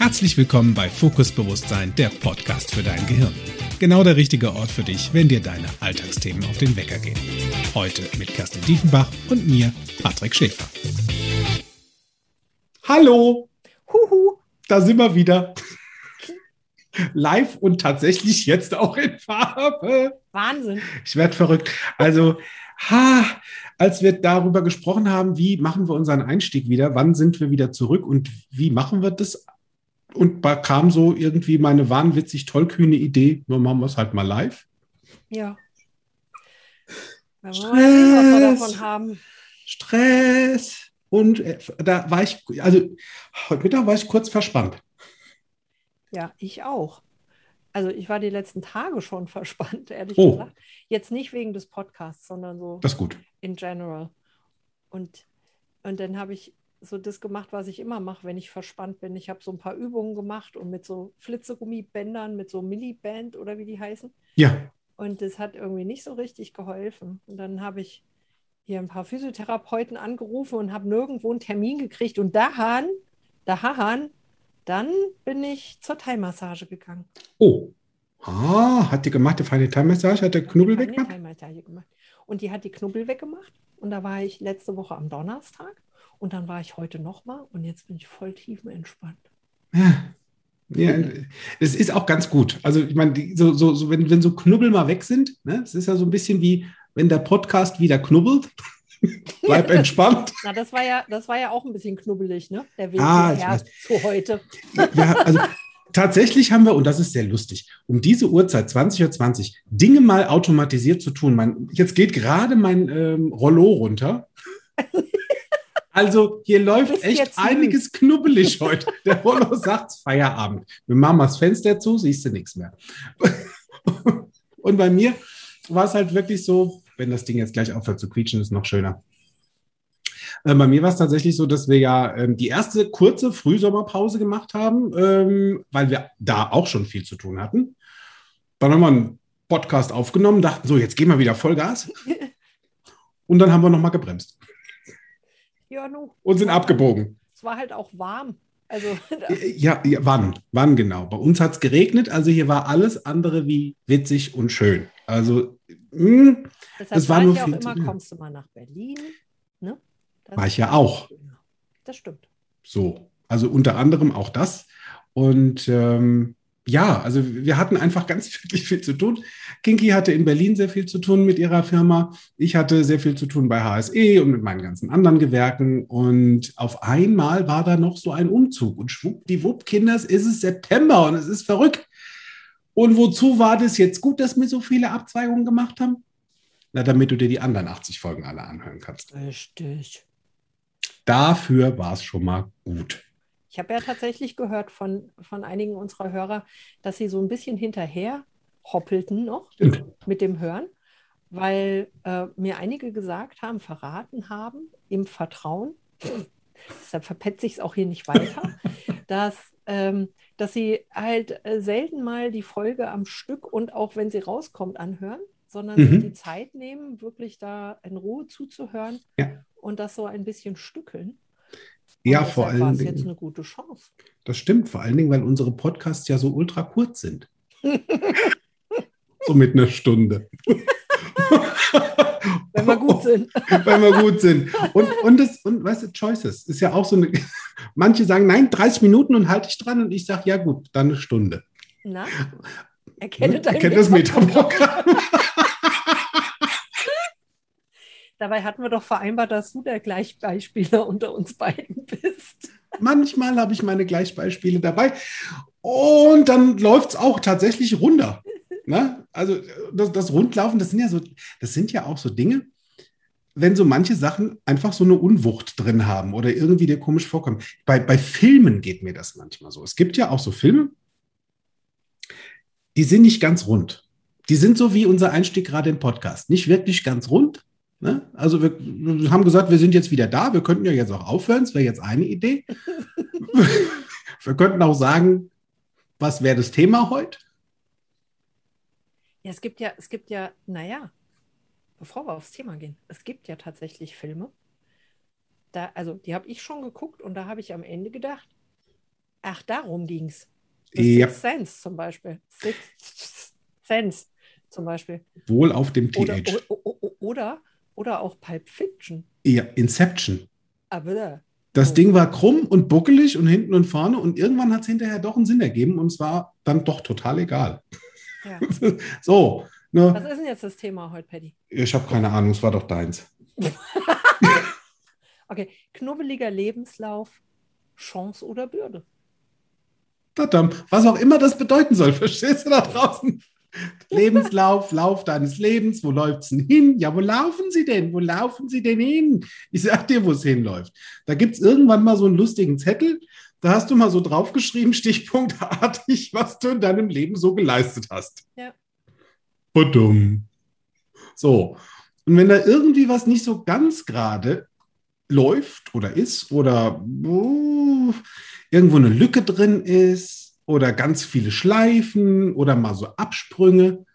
Herzlich willkommen bei Fokus Bewusstsein, der Podcast für dein Gehirn. Genau der richtige Ort für dich, wenn dir deine Alltagsthemen auf den Wecker gehen. Heute mit Kerstin Diefenbach und mir, Patrick Schäfer. Hallo! Huhu! Da sind wir wieder. Live und tatsächlich jetzt auch in Farbe. Wahnsinn. Ich werde verrückt. Also, ha, als wir darüber gesprochen haben, wie machen wir unseren Einstieg wieder, wann sind wir wieder zurück und wie machen wir das? Und da kam so irgendwie meine wahnwitzig tollkühne Idee, nur machen wir es halt mal live. Ja. Wenn wir Stress, wir davon haben. Stress. Und äh, da war ich, also heute Mittag war ich kurz verspannt. Ja, ich auch. Also ich war die letzten Tage schon verspannt, ehrlich oh. gesagt. Jetzt nicht wegen des Podcasts, sondern so das gut. in general. Und, und dann habe ich so das gemacht, was ich immer mache, wenn ich verspannt bin. Ich habe so ein paar Übungen gemacht und mit so Flitzegummibändern, mit so Milliband oder wie die heißen. Ja. Und das hat irgendwie nicht so richtig geholfen. Und dann habe ich hier ein paar Physiotherapeuten angerufen und habe nirgendwo einen Termin gekriegt. Und dahan, dahan dann bin ich zur Thai-Massage gegangen. Oh. Ah, hat die gemacht, die feine Thai-Massage? Hat der Knubbel weggemacht? gemacht. Und die hat die Knubbel weggemacht. Und da war ich letzte Woche am Donnerstag. Und dann war ich heute nochmal. Und jetzt bin ich voll tiefenentspannt. Ja. Ja, es ist auch ganz gut. Also, ich meine, so, so, so, wenn, wenn so Knubbel mal weg sind, ne, es ist ja so ein bisschen wie, wenn der Podcast wieder knubbelt. Bleib entspannt. Na, das war ja, das war ja auch ein bisschen knubbelig, ne? Der Weg ah, hierher zu heute. Ja, also tatsächlich haben wir, und das ist sehr lustig, um diese Uhrzeit, 20.20 Uhr, Dinge mal automatisiert zu tun. Mein, jetzt geht gerade mein ähm, Rollo runter. Also hier läuft echt einiges knubbelig heute. Der Rollo sagt Feierabend. Wir machen mal das Fenster zu, siehst du nichts mehr. Und bei mir war es halt wirklich so, wenn das Ding jetzt gleich aufhört zu quietschen, ist noch schöner. Äh, bei mir war es tatsächlich so, dass wir ja ähm, die erste kurze Frühsommerpause gemacht haben, ähm, weil wir da auch schon viel zu tun hatten. Dann haben wir einen Podcast aufgenommen, dachten so, jetzt gehen wir wieder Vollgas. Und dann haben wir nochmal gebremst. Ja, nu. Und sind abgebogen. Es war halt auch warm. Also, ja, ja, wann? Wann genau? Bei uns hat es geregnet, also hier war alles andere wie witzig und schön. Also, mh, hm, das war nur ja auch immer, kommst du mal nach Berlin. Ne? war ich ja auch. Das stimmt. So, also unter anderem auch das. Und ähm, ja, also wir hatten einfach ganz wirklich viel zu tun. Kinky hatte in Berlin sehr viel zu tun mit ihrer Firma. Ich hatte sehr viel zu tun bei HSE und mit meinen ganzen anderen Gewerken. Und auf einmal war da noch so ein Umzug. Und schwuppdiwupp, Kinders, ist es September und es ist verrückt. Und wozu war das jetzt gut, dass wir so viele Abzweigungen gemacht haben? Na, damit du dir die anderen 80 Folgen alle anhören kannst. Richtig. Dafür war es schon mal gut. Ich habe ja tatsächlich gehört von, von einigen unserer Hörer, dass sie so ein bisschen hinterher hoppelten noch Stimmt. mit dem Hören, weil äh, mir einige gesagt haben, verraten haben, im Vertrauen, deshalb verpetze ich es auch hier nicht weiter, dass, ähm, dass sie halt äh, selten mal die Folge am Stück und auch wenn sie rauskommt anhören, sondern mhm. die Zeit nehmen, wirklich da in Ruhe zuzuhören ja. und das so ein bisschen stückeln. Ja, vor allen Dingen. jetzt eine gute Chance. Das stimmt, vor allen Dingen, weil unsere Podcasts ja so ultra kurz sind. so mit einer Stunde. Wenn wir gut sind. Wenn wir gut sind. Und, und, das, und weißt du, Choices ist ja auch so eine. Manche sagen, nein, 30 Minuten und halte ich dran. Und ich sage, ja, gut, dann eine Stunde. Na? Erkenne hm? dein Erkennt das Metaprogramm. Dabei hatten wir doch vereinbart, dass du der Gleichbeispieler unter uns beiden bist. Manchmal habe ich meine Gleichbeispiele dabei. Und dann läuft es auch tatsächlich runter. Ne? Also das, das Rundlaufen, das sind ja so, das sind ja auch so Dinge, wenn so manche Sachen einfach so eine Unwucht drin haben oder irgendwie dir komisch vorkommen. Bei, bei Filmen geht mir das manchmal so. Es gibt ja auch so Filme, die sind nicht ganz rund. Die sind so wie unser Einstieg gerade im Podcast. Nicht wirklich ganz rund, Ne? Also wir, wir, haben gesagt, wir sind jetzt wieder da. Wir könnten ja jetzt auch aufhören. Das wäre jetzt eine Idee. wir könnten auch sagen, was wäre das Thema heute? Ja, es gibt ja, es gibt ja, naja, bevor wir aufs Thema gehen, es gibt ja tatsächlich Filme. Da, also die habe ich schon geguckt und da habe ich am Ende gedacht, Ach, darum ging es. Ja. Six Sense zum Beispiel. Six Sense zum Beispiel. Wohl auf dem Oder, TH. o- o- o- oder, oder auch Pulp Fiction. Ja, Inception. Aber Das Oh. Ding war krumm und buckelig und hinten und vorne und irgendwann hat es hinterher doch einen Sinn ergeben und es war dann doch total egal. ja. So, ne, Was ist denn jetzt das Thema heute, Paddy? ich habe keine Ahnung, es war doch deins. Okay, knubbeliger Lebenslauf, Chance oder Bürde? Verdammt, was auch immer das bedeuten soll, verstehst du da draußen? Lebenslauf, Lauf deines Lebens, wo läuft es denn hin? Ja, wo laufen sie denn? Wo laufen sie denn hin? Ich sag dir, wo es hinläuft. Da gibt es irgendwann mal so einen lustigen Zettel, da hast du mal so draufgeschrieben, stichpunktartig, was du in deinem Leben so geleistet hast. Ja. Badum. So. Und wenn da irgendwie was nicht so ganz gerade läuft oder ist oder uh, irgendwo eine Lücke drin ist oder ganz viele Schleifen oder mal so Absprünge,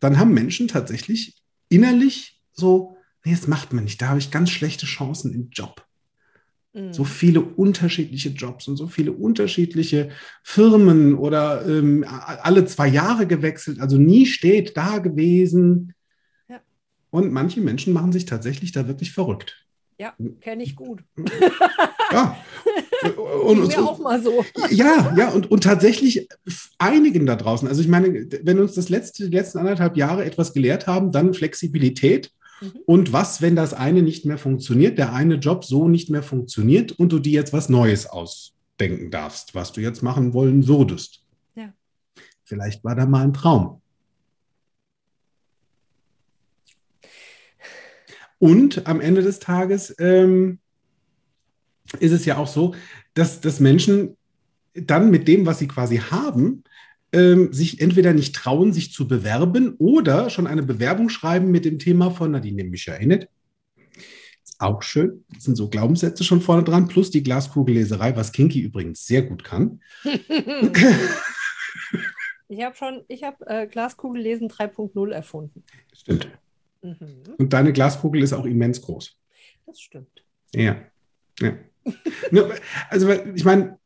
dann haben Menschen tatsächlich innerlich so, nee, das macht man nicht, da habe ich ganz schlechte Chancen im Job. Mhm. So viele unterschiedliche Jobs und so viele unterschiedliche Firmen oder ähm, alle zwei Jahre gewechselt, also nie steht da gewesen. Ja. Und manche Menschen machen sich tatsächlich da wirklich verrückt. Ja, kenne ich gut. Ja. Und, und, auch mal so. ja, ja, und, und tatsächlich einigen da draußen. Also ich meine, wenn uns das letzte, die letzten anderthalb Jahre etwas gelehrt haben, dann Flexibilität. Mhm. Und was, wenn das eine nicht mehr funktioniert, der eine Job so nicht mehr funktioniert und du dir jetzt was Neues ausdenken darfst, was du jetzt machen wollen würdest? Ja. Vielleicht war da mal ein Traum. Und am Ende des Tages ähm, ist es ja auch so, dass, dass Menschen dann mit dem, was sie quasi haben, ähm, sich entweder nicht trauen, sich zu bewerben oder schon eine Bewerbung schreiben mit dem Thema von Nadine Michaelit. Ist auch schön. Das sind so Glaubenssätze schon vorne dran, plus die Glaskugelleserei, was Kinky übrigens sehr gut kann. Ich habe schon, ich habe äh, Glaskugellesen 3.0 erfunden. Stimmt. Mhm. Und deine Glaskugel ist auch immens groß. Das stimmt. Ja. ja. Also, ich meine,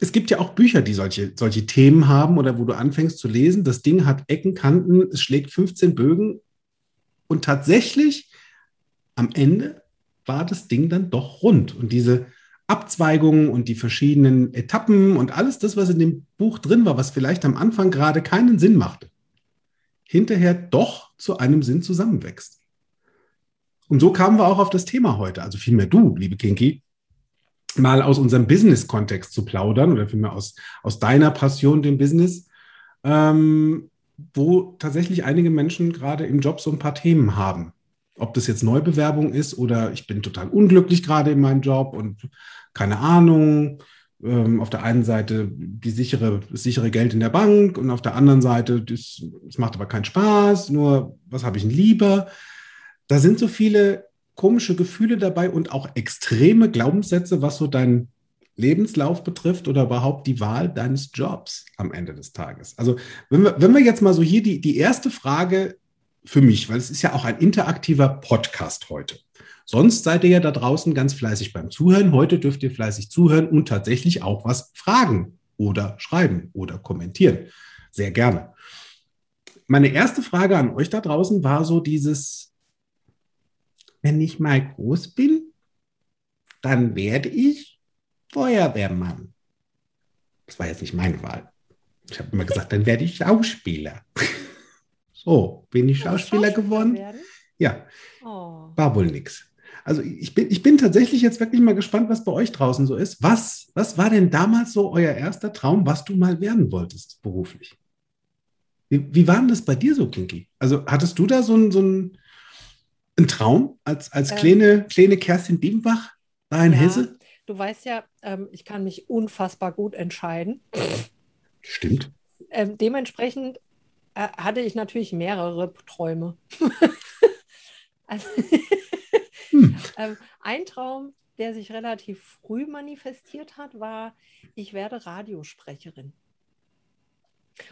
es gibt ja auch Bücher, die solche, solche Themen haben oder wo du anfängst zu lesen. Das Ding hat Ecken, Kanten, es schlägt 15 Bögen und tatsächlich am Ende war das Ding dann doch rund. Und diese Abzweigungen und die verschiedenen Etappen und alles das, was in dem Buch drin war, was vielleicht am Anfang gerade keinen Sinn machte, hinterher doch zu einem Sinn zusammenwächst. Und so kamen wir auch auf das Thema heute, also vielmehr du, liebe Kinky, mal aus unserem Business-Kontext zu plaudern oder vielmehr aus, aus deiner Passion, dem Business, ähm, wo tatsächlich einige Menschen gerade im Job so ein paar Themen haben. Ob das jetzt Neubewerbung ist oder ich bin total unglücklich gerade in meinem Job und keine Ahnung. Ähm, auf der einen Seite die sichere, das sichere Geld in der Bank und auf der anderen Seite, das macht aber keinen Spaß, nur was habe ich denn lieber? Da sind so viele komische Gefühle dabei und auch extreme Glaubenssätze, was so deinen Lebenslauf betrifft oder überhaupt die Wahl deines Jobs am Ende des Tages. Also wenn wir, wenn wir jetzt mal so hier die, die erste Frage für mich, weil es ist ja auch ein interaktiver Podcast heute. Sonst seid ihr ja da draußen ganz fleißig beim Zuhören. Heute dürft ihr fleißig zuhören und tatsächlich auch was fragen oder schreiben oder kommentieren. Sehr gerne. Meine erste Frage an euch da draußen war so dieses, wenn ich mal groß bin, dann werde ich Feuerwehrmann. Das war jetzt nicht meine Wahl. Ich habe immer gesagt, dann werde ich Schauspieler. So, bin ich Schauspieler geworden? werden? Ja, Oh. war wohl nix. Also ich bin, ich bin tatsächlich jetzt wirklich mal gespannt, was bei euch draußen so ist. Was, was war denn damals so euer erster Traum, was du mal werden wolltest beruflich? Wie, wie war denn das bei dir so, Kinky? Also hattest du da so einen, so einen, einen Traum als, als Ähm. kleine, kleine Kerstin Diembach da in Ja. Hesse? Du weißt ja, ähm, ich kann mich unfassbar gut entscheiden. Stimmt. Ähm, dementsprechend äh, hatte ich natürlich mehrere Träume. also, Hm. ähm, ein Traum, der sich relativ früh manifestiert hat, war, ich werde Radiosprecherin.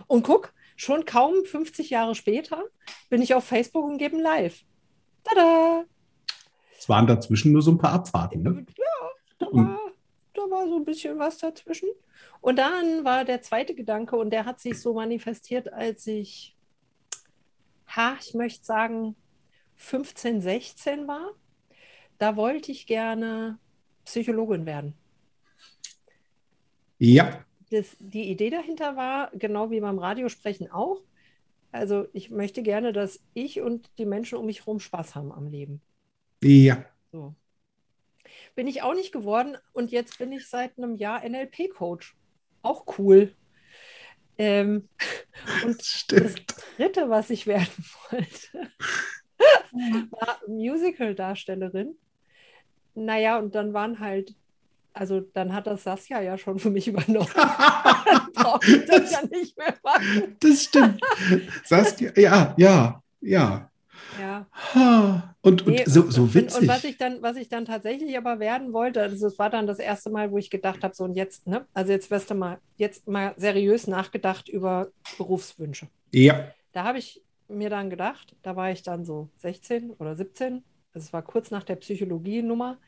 Und guck, schon kaum 50 Jahre später bin ich auf Facebook und gebe ein Live. Tada! Es waren dazwischen nur so ein paar Abfahrten. Ne? Ja, da war, da war so ein bisschen was dazwischen. Und dann war der zweite Gedanke und der hat sich so manifestiert, als ich, ha, ich möchte sagen, 15, 16 war. Da wollte ich gerne Psychologin werden. Ja. Das, die Idee dahinter war, genau wie beim Radiosprechen auch, also ich möchte gerne, dass ich und die Menschen um mich herum Spaß haben am Leben. Ja. So. Bin ich auch nicht geworden und jetzt bin ich seit einem Jahr NLP-Coach. Auch cool. Ähm, und Stimmt. das Dritte, was ich werden wollte, war Musical-Darstellerin. Naja, und dann waren halt also dann hat das Saskia ja schon für mich übernommen. das, das ja nicht mehr machen. Das stimmt. Saskia, ja, ja, ja. Ja. Und, und nee, so, so witzig. Und, und, was, ich dann, was ich dann tatsächlich aber werden wollte, also es war dann das erste Mal, wo ich gedacht habe, so und jetzt, ne? Also jetzt wirst du mal, jetzt mal seriös nachgedacht über Berufswünsche. Ja. Da habe ich mir dann gedacht, da war ich dann so 16 oder 17, also es war kurz nach der Psychologie-Nummer.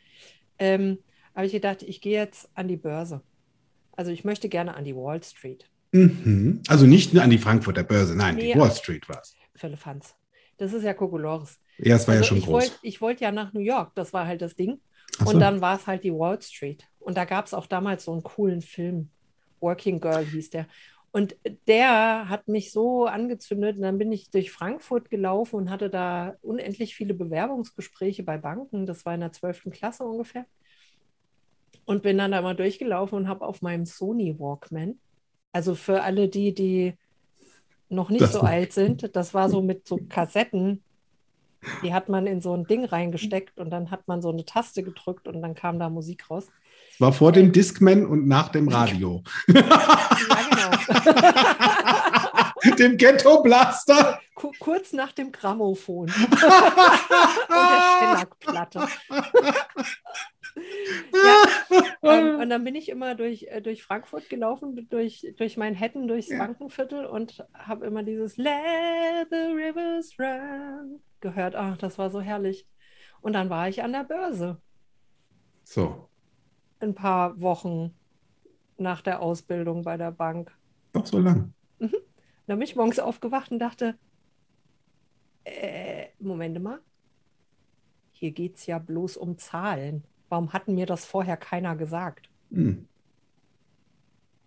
Ähm, habe ich gedacht, ich gehe jetzt an die Börse. Also ich möchte gerne an die Wall Street. Mhm. Also nicht nur an die Frankfurter Börse, nein, nee, die Wall Street war es. Philippans. Das ist ja Kokolores. Ja, es war also ja schon ich groß. Wollt, ich wollte ja nach New York, das war halt das Ding. So. Und dann war es halt die Wall Street. Und da gab es auch damals so einen coolen Film. Working Girl hieß der. Und der hat mich so angezündet. Und dann bin ich durch Frankfurt gelaufen und hatte da unendlich viele Bewerbungsgespräche bei Banken. Das war in der 12. Klasse ungefähr. Und bin dann da mal durchgelaufen und habe auf meinem Sony Walkman, also für alle die, die noch nicht das so alt sind, das war so mit so Kassetten, die hat man in so ein Ding reingesteckt und dann hat man so eine Taste gedrückt und dann kam da Musik raus. War vor dem Discman und nach dem Radio. ja, genau. dem Ghetto Blaster. Kurz nach dem Grammophon. und der Schellackplatte ja, ähm, und dann bin ich immer durch, äh, durch Frankfurt gelaufen, durch, durch Manhattan, durchs ja. Bankenviertel und habe immer dieses Let the rivers run gehört. Ach, das war so herrlich. Und dann war ich an der Börse. So. Ein paar Wochen nach der Ausbildung bei der Bank. Doch so lang. Mhm. Dann bin ich morgens aufgewacht und dachte, äh, Moment mal, hier geht es ja bloß um Zahlen. Warum hat mir das vorher keiner gesagt? Hm.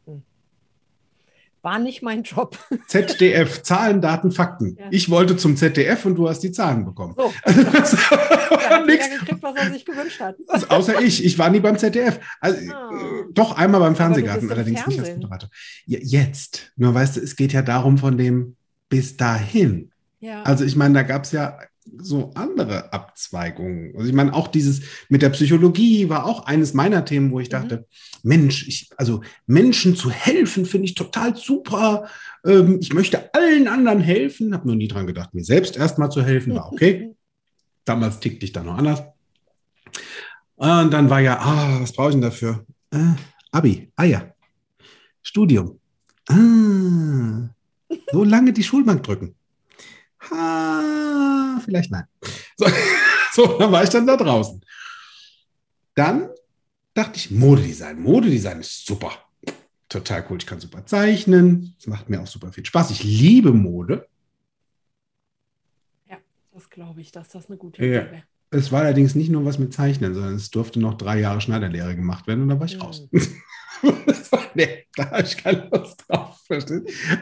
hm. War nicht mein Job. ZDF, Zahlen, Daten, Fakten. Ja. Ich wollte zum ZDF und du hast die Zahlen bekommen. So. ja, Nix. gekriegt, was er sich gewünscht hat. Also außer ich. Ich war nie beim ZDF. Also, ah. äh, doch einmal beim Fernsehgarten, allerdings Fernsehen. nicht als Moderator. Ja, jetzt. Nur weißt du, es geht ja darum von dem bis dahin. Ja. Also ich meine, da gab es ja so andere Abzweigungen. Also ich meine, auch dieses mit der Psychologie war auch eines meiner Themen, wo ich mhm. dachte, Mensch, ich, also Menschen zu helfen, finde ich total super. Ähm, ich möchte allen anderen helfen. Habe nur nie dran gedacht, mir selbst erstmal zu helfen, war okay. Damals tickte ich da noch anders. Und dann war ja, ah, was brauche ich denn dafür? Äh, Abi, ah ja, Studium. Ah, so lange die Schulbank drücken. Ha, vielleicht nein. So, so, dann war ich dann da draußen. Dann dachte ich, Modedesign. Modedesign ist super. Total cool. Ich kann super zeichnen. Es macht mir auch super viel Spaß. Ich liebe Mode. Ja, das glaube ich, dass das eine gute Idee wäre. Es war allerdings nicht nur was mit Zeichnen, sondern es durfte noch drei Jahre Schneiderlehre gemacht werden und dann war ich mhm. raus. nee, da habe ich keine Lust drauf.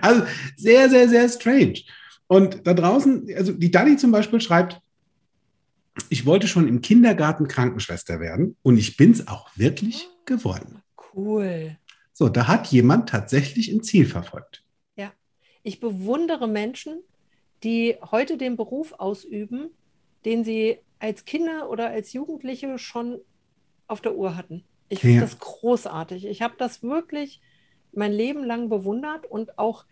Also sehr, sehr, sehr strange. Und da draußen, also die Dani zum Beispiel schreibt, ich wollte schon im Kindergarten Krankenschwester werden und ich bin es auch wirklich geworden. Cool. So, da hat jemand tatsächlich ein Ziel verfolgt. Ja, ich bewundere Menschen, die heute den Beruf ausüben, den sie als Kinder oder als Jugendliche schon auf der Uhr hatten. Ich finde ja. das großartig. Ich habe das wirklich mein Leben lang bewundert und auch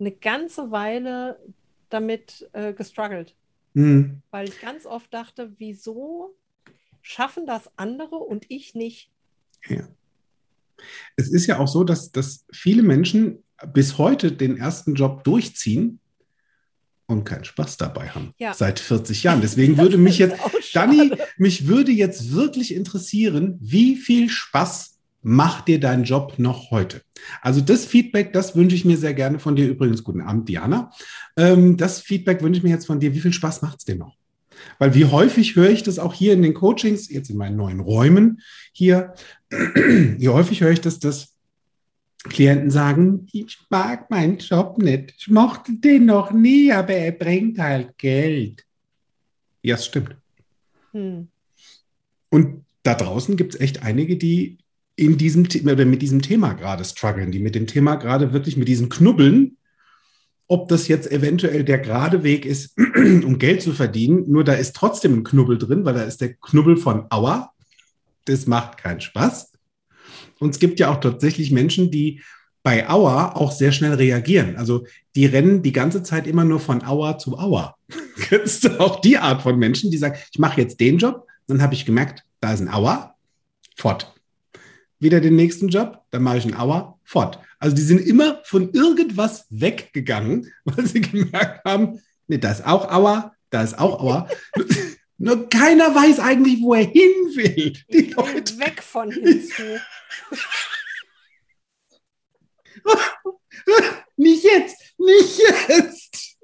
eine ganze Weile damit äh, gestruggelt. Mhm. Weil ich ganz oft dachte, wieso schaffen das andere und ich nicht? Ja. Es ist ja auch so, dass, dass viele Menschen bis heute den ersten Job durchziehen und keinen Spaß dabei haben. Ja. Seit 40 Jahren. Deswegen würde mich jetzt, Dani, mich würde jetzt wirklich interessieren, wie viel Spaß mach dir deinen Job noch heute. Also das Feedback, das wünsche ich mir sehr gerne von dir. Übrigens, guten Abend, Diana. Ähm, das Feedback wünsche ich mir jetzt von dir. Wie viel Spaß macht es dir noch? Weil wie häufig höre ich das auch hier in den Coachings, jetzt in meinen neuen Räumen hier, wie häufig höre ich das, dass Klienten sagen, ich mag meinen Job nicht. Ich mochte den noch nie, aber er bringt halt Geld. Ja, es stimmt. Hm. Und da draußen gibt es echt einige, die in diesem oder mit diesem Thema gerade strugglen, die mit dem Thema gerade wirklich mit diesem Knubbeln, ob das jetzt eventuell der gerade Weg ist, um Geld zu verdienen, nur da ist trotzdem ein Knubbel drin, weil da ist der Knubbel von Aua. Das macht keinen Spaß. Und es gibt ja auch tatsächlich Menschen, die bei Aua auch sehr schnell reagieren. Also die rennen die ganze Zeit immer nur von Aua zu Aua. Kennst du auch die Art von Menschen, die sagen, ich mache jetzt den Job, dann habe ich gemerkt, da ist ein Aua, fort wieder den nächsten Job, dann mache ich einen Hour, fort. Also die sind immer von irgendwas weggegangen, weil sie gemerkt haben, nee, da ist auch Auer, da ist auch Auer. Nur keiner weiß eigentlich, wo er hin will. Die ich Leute. weg von hinzu. nicht jetzt, nicht jetzt.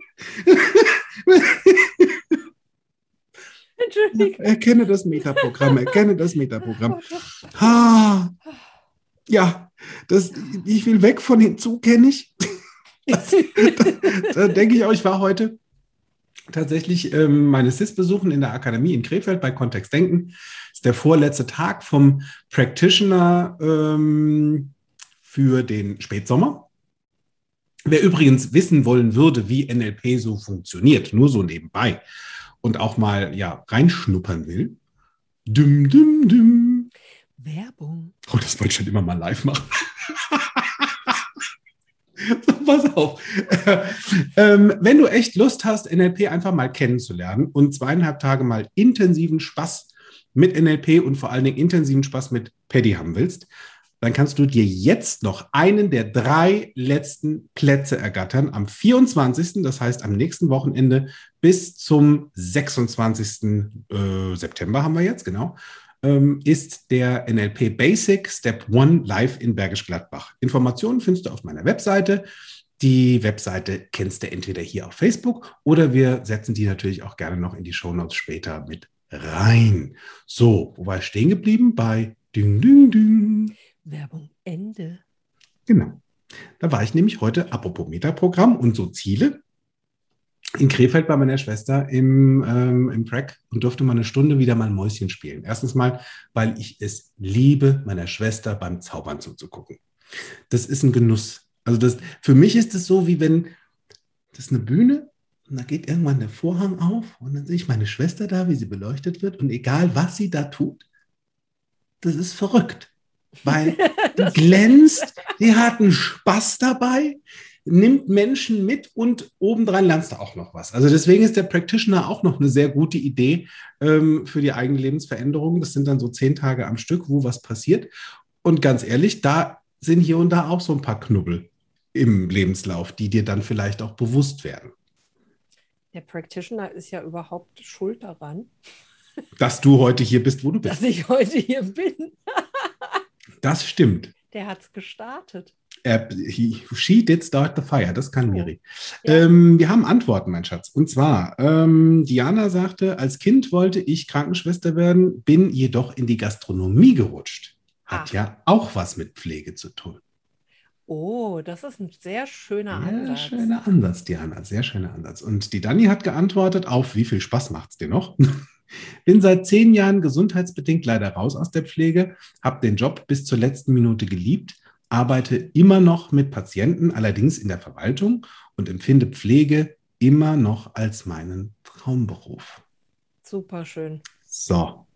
Entschuldigung. Erkenne das Metaprogramm, erkenne das Metaprogramm. Ah, ja, das, ich will weg von hinzu, kenne ich. da, da denke ich auch, ich war heute tatsächlich ähm, meine SIS besuchen in der Akademie in Krefeld bei Kontext Denken. Das ist der vorletzte Tag vom Practitioner ähm, für den Spätsommer. Wer übrigens wissen wollen würde, wie NLP so funktioniert, nur so nebenbei, und auch mal ja reinschnuppern will, düm, düm, düm. Werbung. Oh, das wollte ich schon immer mal live machen. so, pass auf. ähm, wenn du echt Lust hast, NLP einfach mal kennenzulernen und zweieinhalb Tage mal intensiven Spaß mit NLP und vor allen Dingen intensiven Spaß mit Paddy haben willst, dann kannst du dir jetzt noch einen der drei letzten Plätze ergattern am 24., das heißt am nächsten Wochenende bis zum 26. Äh, September haben wir jetzt, genau, ähm, ist der NLP Basic Step One live in Bergisch Gladbach. Informationen findest du auf meiner Webseite. Die Webseite kennst du entweder hier auf Facebook oder wir setzen die natürlich auch gerne noch in die Shownotes später mit rein. So, wo war ich stehen geblieben? Bei Ding, Ding, Ding. Werbung Ende. Genau. Da war ich nämlich heute, apropos Metaprogramm und so Ziele, in Krefeld bei meiner Schwester im, ähm, im Prack und durfte mal eine Stunde wieder mal Mäuschen spielen. Erstens mal, weil ich es liebe, meiner Schwester beim Zaubern zuzugucken. Das ist ein Genuss. Also das, für mich ist es so, wie wenn das ist eine Bühne und da geht irgendwann der Vorhang auf und dann sehe ich meine Schwester da, wie sie beleuchtet wird und egal was sie da tut, das ist verrückt weil die glänzt, die hat einen Spaß dabei, nimmt Menschen mit und obendrein lernst du auch noch was. Also deswegen ist der Practitioner auch noch eine sehr gute Idee ähm, für die eigene Lebensveränderung. Das sind dann so zehn Tage am Stück, wo was passiert. Und ganz ehrlich, da sind hier und da auch so ein paar Knubbel im Lebenslauf, die dir dann vielleicht auch bewusst werden. Der Practitioner ist ja überhaupt schuld daran. Dass du heute hier bist, wo du bist. Dass ich heute hier bin. Das stimmt. Der hat es gestartet. Er, he, she did start the fire, das kann Miri. Ja. Ähm, wir haben Antworten, mein Schatz. Und zwar, ähm, Diana sagte, als Kind wollte ich Krankenschwester werden, bin jedoch in die Gastronomie gerutscht. Hat Ach. ja auch was mit Pflege zu tun. Oh, das ist ein sehr schöner sehr Ansatz. Sehr schöner Ansatz, Diana, sehr schöner Ansatz. Und die Dani hat geantwortet auf, wie viel Spaß macht es dir noch? Bin seit zehn Jahren gesundheitsbedingt leider raus aus der Pflege, habe den Job bis zur letzten Minute geliebt, arbeite immer noch mit Patienten, allerdings in der Verwaltung und empfinde Pflege immer noch als meinen Traumberuf. Super schön. So.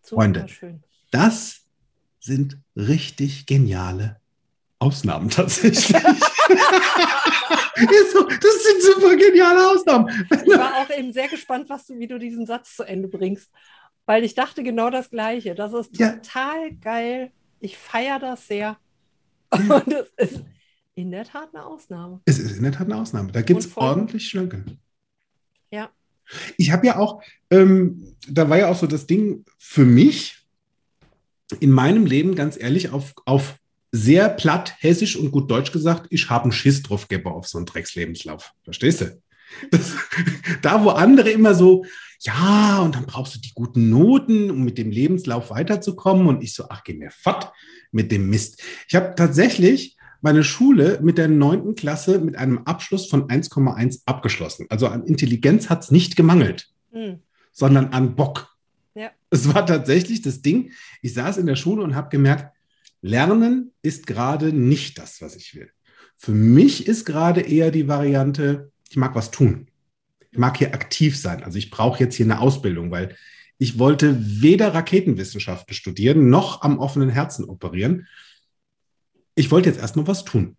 Super Freunde, schön. das sind richtig geniale Ausnahmen tatsächlich. so, das sind super geniale Ausnahmen. Ich war auch eben sehr gespannt, was du, wie du diesen Satz zu Ende bringst. Weil ich dachte genau das Gleiche. Das ist ja. total geil. Ich feiere das sehr. Und es ist in der Tat eine Ausnahme. Es ist in der Tat eine Ausnahme. Da gibt es ordentlich Schlönke. Ja. Ich habe ja auch, ähm, da war ja auch so das Ding für mich, in meinem Leben, ganz ehrlich, auf, auf sehr platt, hessisch und gut deutsch gesagt, ich habe einen Schiss drauf gegeben auf so einen Dreckslebenslauf. Verstehst du? Das, da, wo andere immer so, ja, und dann brauchst du die guten Noten, um mit dem Lebenslauf weiterzukommen. Und ich so, ach, geh mir fort mit dem Mist. Ich habe tatsächlich meine Schule mit der neunten Klasse mit einem Abschluss von 1,1 abgeschlossen. Also an Intelligenz hat es nicht gemangelt, mhm. sondern an Bock. Ja. Es war tatsächlich das Ding. Ich saß in der Schule und habe gemerkt, Lernen ist gerade nicht das, was ich will. Für mich ist gerade eher die Variante, ich mag was tun. Ich mag hier aktiv sein. Also ich brauche jetzt hier eine Ausbildung, weil ich wollte weder Raketenwissenschaften studieren noch am offenen Herzen operieren ich wollte jetzt erstmal was tun.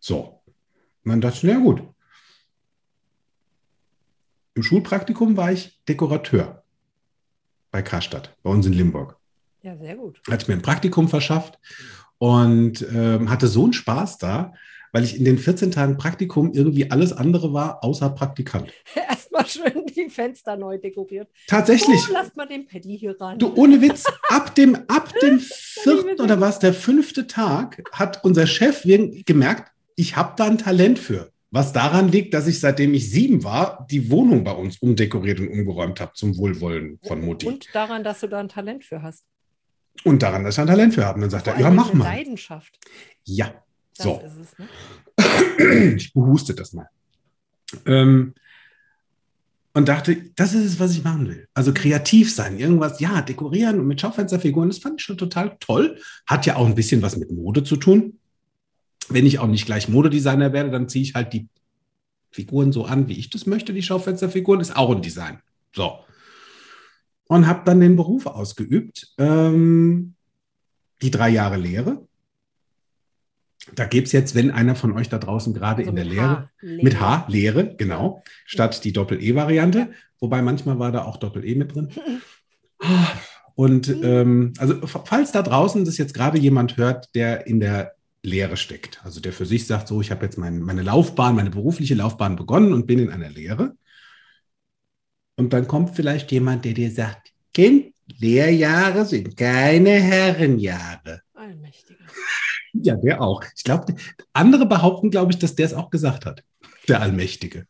So. Und dann dachte ich, na gut. Im Schulpraktikum war ich Dekorateur bei Karstadt, bei uns in Limburg. Ja, sehr gut. Hatte mir ein Praktikum verschafft und ähm, hatte so einen Spaß da, weil ich in den 14 Tagen Praktikum irgendwie alles andere war, außer Praktikant. Erstmal schön die Fenster neu dekoriert. Tatsächlich. Oh, lasst mal den Paddy hier ran. Du, ohne Witz, ab dem, ab dem vierten oder was, der fünfte Tag, hat unser Chef gemerkt, ich habe da ein Talent für. Was daran liegt, dass ich seitdem ich sieben war, die Wohnung bei uns umdekoriert und umgeräumt habe zum Wohlwollen von Mutti. Und daran, dass du da ein Talent für hast. Und daran, dass ich ein Talent für habe. Und dann sagt Vor er, ja, mach mal. Leidenschaft. Ja, das so. Es, ne? Ich behuste das mal. Ähm, und dachte, das ist es, was ich machen will. Also kreativ sein, irgendwas, ja, dekorieren und mit Schaufensterfiguren, das fand ich schon total toll. Hat ja auch ein bisschen was mit Mode zu tun. Wenn ich auch nicht gleich Modedesigner werde, dann ziehe ich halt die Figuren so an, wie ich das möchte. Die Schaufensterfiguren ist auch ein Design. So. Und habe dann den Beruf ausgeübt. Ähm, die drei Jahre Lehre da gibt es jetzt, wenn einer von euch da draußen gerade also in der Lehre, mit H, Lehre, genau, statt die Doppel-E-Variante, wobei manchmal war da auch Doppel-E mit drin. Und mhm. ähm, also falls da draußen das jetzt gerade jemand hört, der in der Lehre steckt, also der für sich sagt, so, ich habe jetzt mein, meine Laufbahn, meine berufliche Laufbahn begonnen und bin in einer Lehre. Und dann kommt vielleicht jemand, der dir sagt, Kind, Lehrjahre sind keine Herrenjahre. Allmächtiger. Ja, der auch. Ich glaube, andere behaupten, glaube ich, dass der es auch gesagt hat. Der Allmächtige.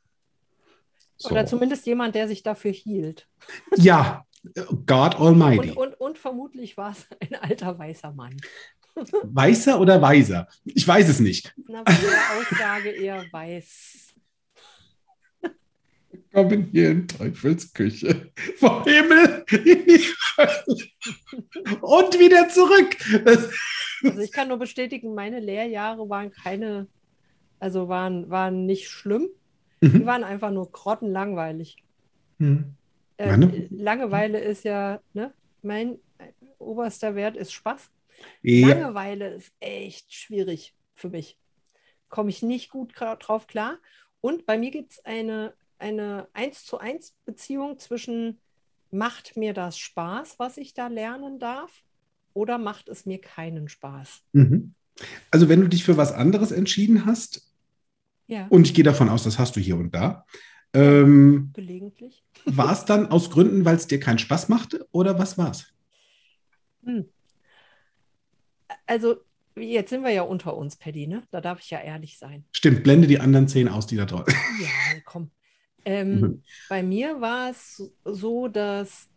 So. Oder zumindest jemand, der sich dafür hielt. Ja, God Almighty. Und, und, und vermutlich war es ein alter weißer Mann. Weißer oder weiser? Ich weiß es nicht. Na, der Aussage eher weiß. Kommen hier in Teufelsküche. Vom Himmel in die. Und wieder zurück. Also ich kann nur bestätigen, meine Lehrjahre waren keine, also waren, waren nicht schlimm. Mhm. Die waren einfach nur grottenlangweilig. Mhm. Äh, Langeweile ist ja, ne, mein oberster Wert ist Spaß. Ja. Langeweile ist echt schwierig für mich. Komme ich nicht gut drauf klar. Und bei mir gibt es eine, eine 1 zu 1 Beziehung zwischen macht mir das Spaß, was ich da lernen darf, oder macht es mir keinen Spaß? Mhm. Also wenn du dich für was anderes entschieden hast, ja. und ich gehe davon aus, das hast du hier und da, ähm, gelegentlich. War es dann aus Gründen, weil es dir keinen Spaß machte oder was war es? Hm. Also jetzt sind wir ja unter uns, Paddy, ne? Da darf ich ja ehrlich sein. Stimmt, blende die anderen zehn aus, die da drauf. Ja, komm. Ähm, mhm. Bei mir war es so, dass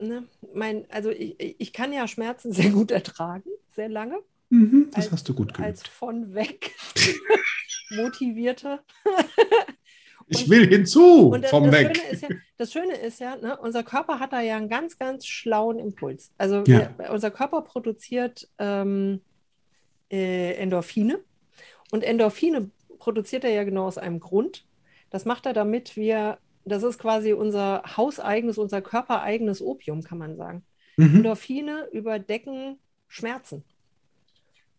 ne, mein, also ich, ich kann ja Schmerzen sehr gut ertragen, sehr lange. Mhm, das als, hast du gut gemacht. Als von weg motivierte. ich will hinzu und vom das Weg. Schöne ist ja, das Schöne ist ja, ne, unser Körper hat da ja einen ganz, ganz schlauen Impuls. Also ja. wir, unser Körper produziert ähm, äh, Endorphine und Endorphine produziert er ja genau aus einem Grund. Das macht er, damit wir das ist quasi unser hauseigenes, unser körpereigenes Opium, kann man sagen. Mhm. Endorphine überdecken Schmerzen.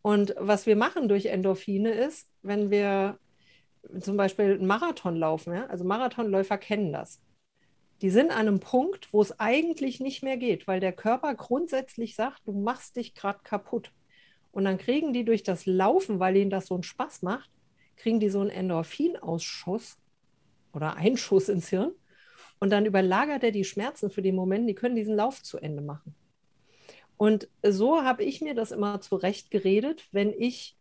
Und was wir machen durch Endorphine ist, wenn wir zum Beispiel einen Marathon laufen, ja? also Marathonläufer kennen das. Die sind an einem Punkt, wo es eigentlich nicht mehr geht, weil der Körper grundsätzlich sagt, du machst dich gerade kaputt. Und dann kriegen die durch das Laufen, weil ihnen das so einen Spaß macht, kriegen die so einen Endorphinausschuss oder ein Schuss ins Hirn. Und dann überlagert er die Schmerzen für den Moment, die können diesen Lauf zu Ende machen. Und so habe ich mir das immer zurecht geredet, wenn ich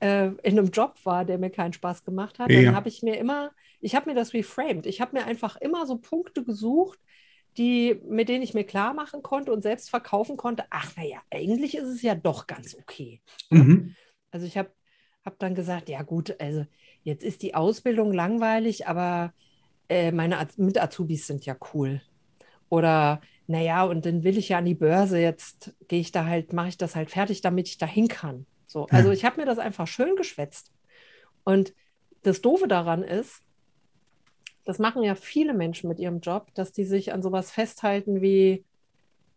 äh, in einem Job war, der mir keinen Spaß gemacht hat, ja. dann habe ich mir immer, ich habe mir das reframed. Ich habe mir einfach immer so Punkte gesucht, die, mit denen ich mir klar machen konnte und selbst verkaufen konnte, ach naja, eigentlich ist es ja doch ganz okay. Mhm. Also ich habe hab dann gesagt, ja gut, also jetzt ist die Ausbildung langweilig, aber äh, meine Mit-Azubis sind ja cool. Oder naja, und dann will ich ja an die Börse, jetzt gehe ich da halt, mache ich das halt fertig, damit ich da hin kann. So, also ich habe mir das einfach schön geschwätzt. Und das Doofe daran ist, das machen ja viele Menschen mit ihrem Job, dass die sich an sowas festhalten wie,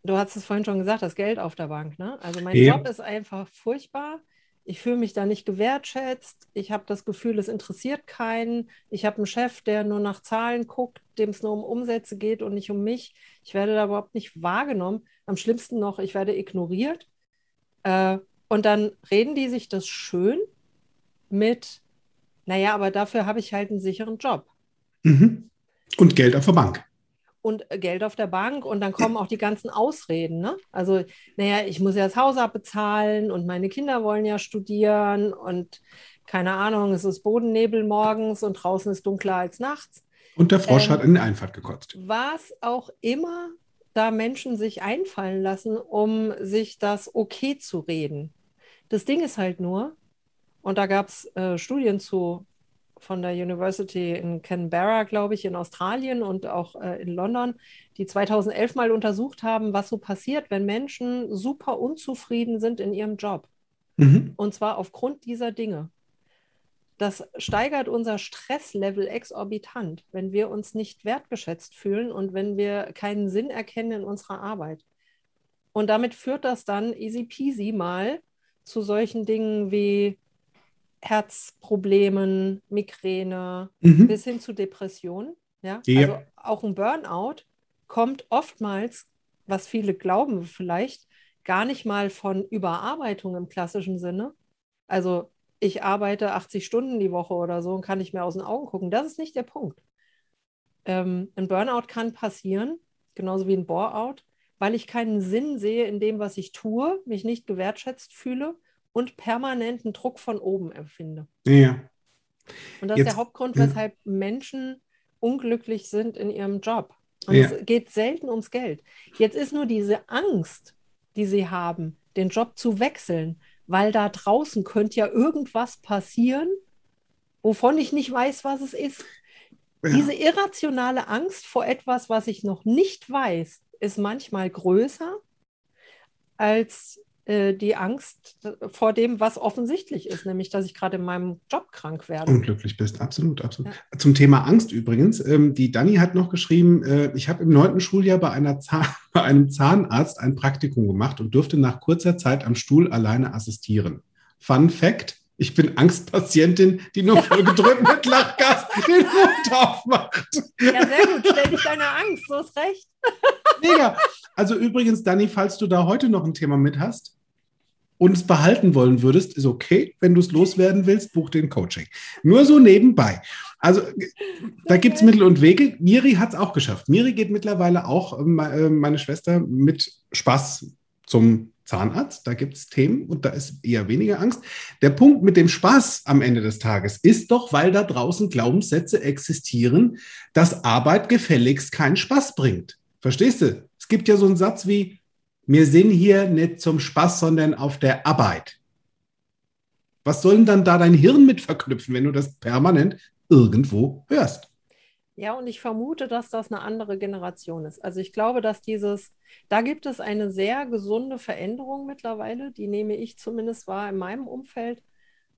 du hast es vorhin schon gesagt, das Geld auf der Bank. Ne? Also mein ja. Job ist einfach furchtbar. Ich fühle mich da nicht gewertschätzt. Ich habe das Gefühl, es interessiert keinen. Ich habe einen Chef, der nur nach Zahlen guckt, dem es nur um Umsätze geht und nicht um mich. Ich werde da überhaupt nicht wahrgenommen. Am schlimmsten noch, ich werde ignoriert. Äh, und dann reden die sich das schön mit, naja, aber dafür habe ich halt einen sicheren Job. Mhm. Und Geld auf der Bank. Und äh, Geld auf der Bank und dann kommen auch die ganzen Ausreden. Ne? Also, naja, ich muss ja das Haus abbezahlen und meine Kinder wollen ja studieren und keine Ahnung, es ist Bodennebel morgens und draußen ist dunkler als nachts. Und der Frosch ähm, hat in die Einfahrt gekotzt. Was auch immer da Menschen sich einfallen lassen, um sich das okay zu reden. Das Ding ist halt nur, und da gab es äh, Studien zu von der University in Canberra, glaube ich, in Australien und auch äh, in London, die 2011 mal untersucht haben, was so passiert, wenn Menschen super unzufrieden sind in ihrem Job. Mhm. Und zwar aufgrund dieser Dinge. Das steigert unser Stresslevel exorbitant, wenn wir uns nicht wertgeschätzt fühlen und wenn wir keinen Sinn erkennen in unserer Arbeit. Und damit führt das dann easy peasy mal zu solchen Dingen wie Herzproblemen, Migräne mhm. bis hin zu Depressionen. Ja? ja? Also auch ein Burnout kommt oftmals, was viele glauben vielleicht, gar nicht mal von Überarbeitung im klassischen Sinne. Also ich arbeite 80 Stunden die Woche oder so und kann nicht mehr aus den Augen gucken. Das ist nicht der Punkt. Ähm, ein Burnout kann passieren, genauso wie ein Boreout, weil ich keinen Sinn sehe in dem, was ich tue, mich nicht gewertschätzt fühle und permanenten Druck von oben empfinde. Ja. Und das Jetzt, ist der Hauptgrund, weshalb ja. Menschen unglücklich sind in ihrem Job. Und ja. es geht selten ums Geld. Jetzt ist nur diese Angst, die sie haben, den Job zu wechseln, weil da draußen könnte ja irgendwas passieren, wovon ich nicht weiß, was es ist. Ja. Diese irrationale Angst vor etwas, was ich noch nicht weiß, ist manchmal größer als äh, die Angst vor dem, was offensichtlich ist, nämlich dass ich gerade in meinem Job krank werde. Unglücklich bist, absolut, absolut. Ja. Zum Thema Angst übrigens, ähm, die Dani hat noch geschrieben, äh, ich habe im neunten Schuljahr bei, einer bei einem Zahnarzt ein Praktikum gemacht und durfte nach kurzer Zeit am Stuhl alleine assistieren. Fun Fact, ich bin Angstpatientin, die nur vollgedrückt mit Lachgas den Mund aufmacht. Ja, sehr gut. Stell dich deiner Angst, so ist recht. Mega. Also übrigens, Dani, falls du da heute noch ein Thema mit hast, und es behalten wollen würdest, ist okay. Wenn du es loswerden willst, buch den Coaching. Nur so nebenbei. Also da gibt es Mittel und Wege. Miri hat es auch geschafft. Miri geht mittlerweile auch, äh, meine Schwester, mit Spaß zum Zahnarzt. Da gibt es Themen und da ist eher weniger Angst. Der Punkt mit dem Spaß am Ende des Tages ist doch, weil da draußen Glaubenssätze existieren, dass Arbeit gefälligst keinen Spaß bringt. Verstehst du? Es gibt ja so einen Satz wie, wir sind hier nicht zum Spaß, sondern auf der Arbeit. Was soll denn dann da dein Hirn mit verknüpfen, wenn du das permanent irgendwo hörst? Ja, und ich vermute, dass das eine andere Generation ist. Also ich glaube, dass dieses, da gibt es eine sehr gesunde Veränderung mittlerweile, die nehme ich zumindest wahr in meinem Umfeld,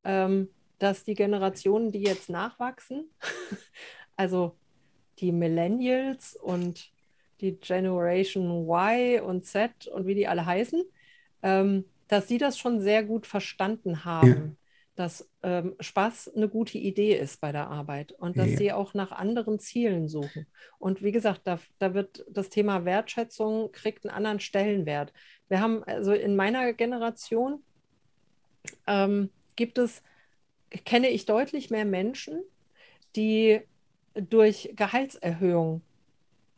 ähm, dass die Generationen, die jetzt nachwachsen, also die Millennials und die Generation Y und Z und wie die alle heißen, ähm, dass sie das schon sehr gut verstanden haben. Dass ähm, Spaß eine gute Idee ist bei der Arbeit und dass ja. sie auch nach anderen Zielen suchen. Und wie gesagt, da, da wird das Thema Wertschätzung kriegt einen anderen Stellenwert. Wir haben also in meiner Generation ähm, gibt es, kenne ich deutlich mehr Menschen, die durch Gehaltserhöhung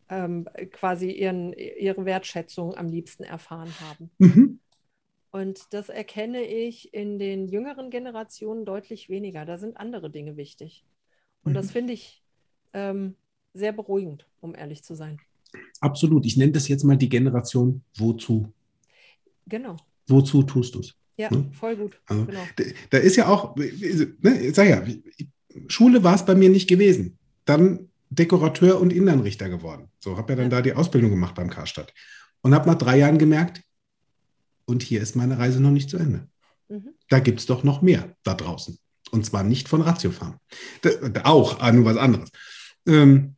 ähm, quasi ihren, ihre Wertschätzung am liebsten erfahren haben. Mhm. Und das erkenne ich in den jüngeren Generationen deutlich weniger. Da sind andere Dinge wichtig. Und mhm. das finde ich ähm, sehr beruhigend, um ehrlich zu sein. Absolut. Ich nenne das jetzt mal die Generation Wozu. Genau. Wozu tust du es? Ja, ne? voll gut. Also, genau. Da ist ja auch, ne, sag ja, Schule war es bei mir nicht gewesen. Dann Dekorateur und Innenrichter geworden. So, habe ja dann ja. da die Ausbildung gemacht beim Karstadt. Und habe nach drei Jahren gemerkt, und hier ist meine Reise noch nicht zu Ende. Mhm. Da gibt es doch noch mehr da draußen. Und zwar nicht von Ratiofarm. auch, ah, nur was anderes. Ähm,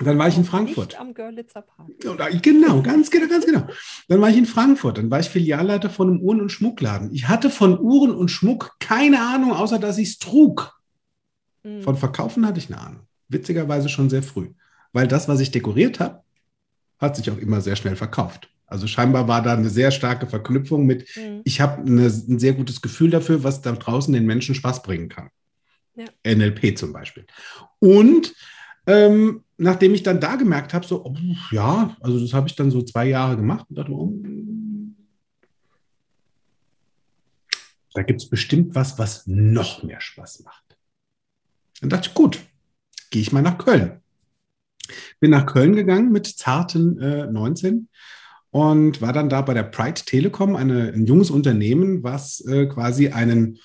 dann war ich in Frankfurt. Nicht am Görlitzer Park. Genau, ganz genau, ganz genau. Dann war ich in Frankfurt. Dann war ich Filialleiter von einem Uhren- und Schmuckladen. Ich hatte von Uhren und Schmuck keine Ahnung, außer dass ich es trug. Mhm. Von Verkaufen hatte ich eine Ahnung. Witzigerweise schon sehr früh. Weil das, was ich dekoriert habe, hat sich auch immer sehr schnell verkauft. Also scheinbar war da eine sehr starke Verknüpfung mit, mhm. ich habe ein sehr gutes Gefühl dafür, was da draußen den Menschen Spaß bringen kann. Ja. NLP zum Beispiel. Und ähm, nachdem ich dann da gemerkt habe, so, oh, ja, also das habe ich dann so zwei Jahre gemacht und dachte, oh, da gibt es bestimmt was, was noch mehr Spaß macht. Dann dachte ich, gut, gehe ich mal nach Köln. Bin nach Köln gegangen mit zarten äh, 19 und war dann da bei der Pride Telekom, eine, ein junges Unternehmen, was äh, quasi einen,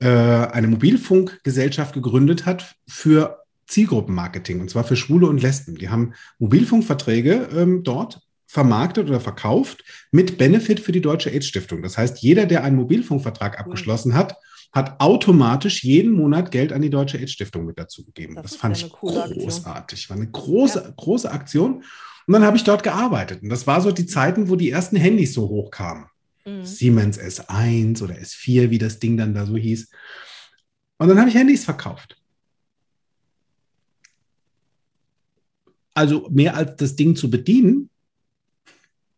äh, eine Mobilfunkgesellschaft gegründet hat für Zielgruppenmarketing und zwar für Schwule und Lesben. Die haben Mobilfunkverträge ähm, dort vermarktet oder verkauft mit Benefit für die Deutsche AIDS-Stiftung. Das heißt, jeder, der einen Mobilfunkvertrag abgeschlossen hat, hat automatisch jeden Monat Geld an die Deutsche AIDS-Stiftung mit dazu gegeben. Das, das fand ich großartig. Aktion. War eine große, ja. große Aktion. Und dann habe ich dort gearbeitet. Und das war so die Zeiten, wo die ersten Handys so hochkamen. Mhm. Siemens S1 oder S4, wie das Ding dann da so hieß. Und dann habe ich Handys verkauft. Also mehr als das Ding zu bedienen,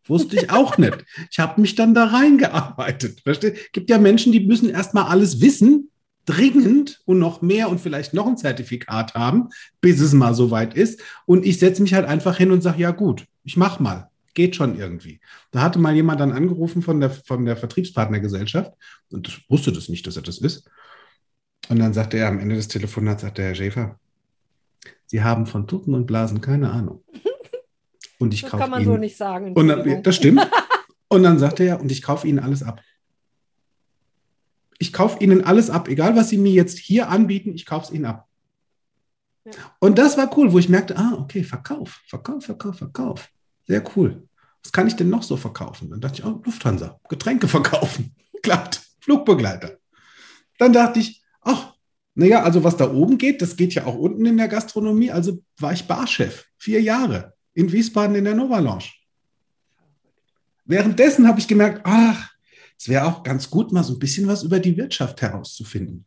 wusste ich auch nicht. Ich habe mich dann da reingearbeitet. Versteht? Gibt ja Menschen, die müssen erstmal alles wissen, dringend und noch mehr und vielleicht noch ein Zertifikat haben, bis es mal soweit ist. Und ich setze mich halt einfach hin und sage, ja gut, ich mach mal. Geht schon irgendwie. Da hatte mal jemand dann angerufen von der, von der Vertriebspartnergesellschaft und ich wusste das nicht, dass er das ist. Und dann sagte er am Ende des Telefonats, sagte Herr Schäfer, Sie haben von Tutten und Blasen keine Ahnung. Und ich das kaufe kann man Ihnen, so nicht sagen. Und das stimmt. Und dann sagte er, und ich kaufe Ihnen alles ab ich kaufe Ihnen alles ab, egal was Sie mir jetzt hier anbieten, ich kaufe es Ihnen ab. Ja. Und das war cool, wo ich merkte, ah, okay, Verkauf, Verkauf, Verkauf, Verkauf. Sehr cool. Was kann ich denn noch so verkaufen? Dann dachte ich, oh, Lufthansa, Getränke verkaufen. Klappt, Flugbegleiter. Dann dachte ich, ach, naja, also was da oben geht, das geht ja auch unten in der Gastronomie. Also war ich Barchef, vier Jahre in Wiesbaden in der Nova Lounge. Währenddessen habe ich gemerkt, ach, es wäre auch ganz gut, mal so ein bisschen was über die Wirtschaft herauszufinden.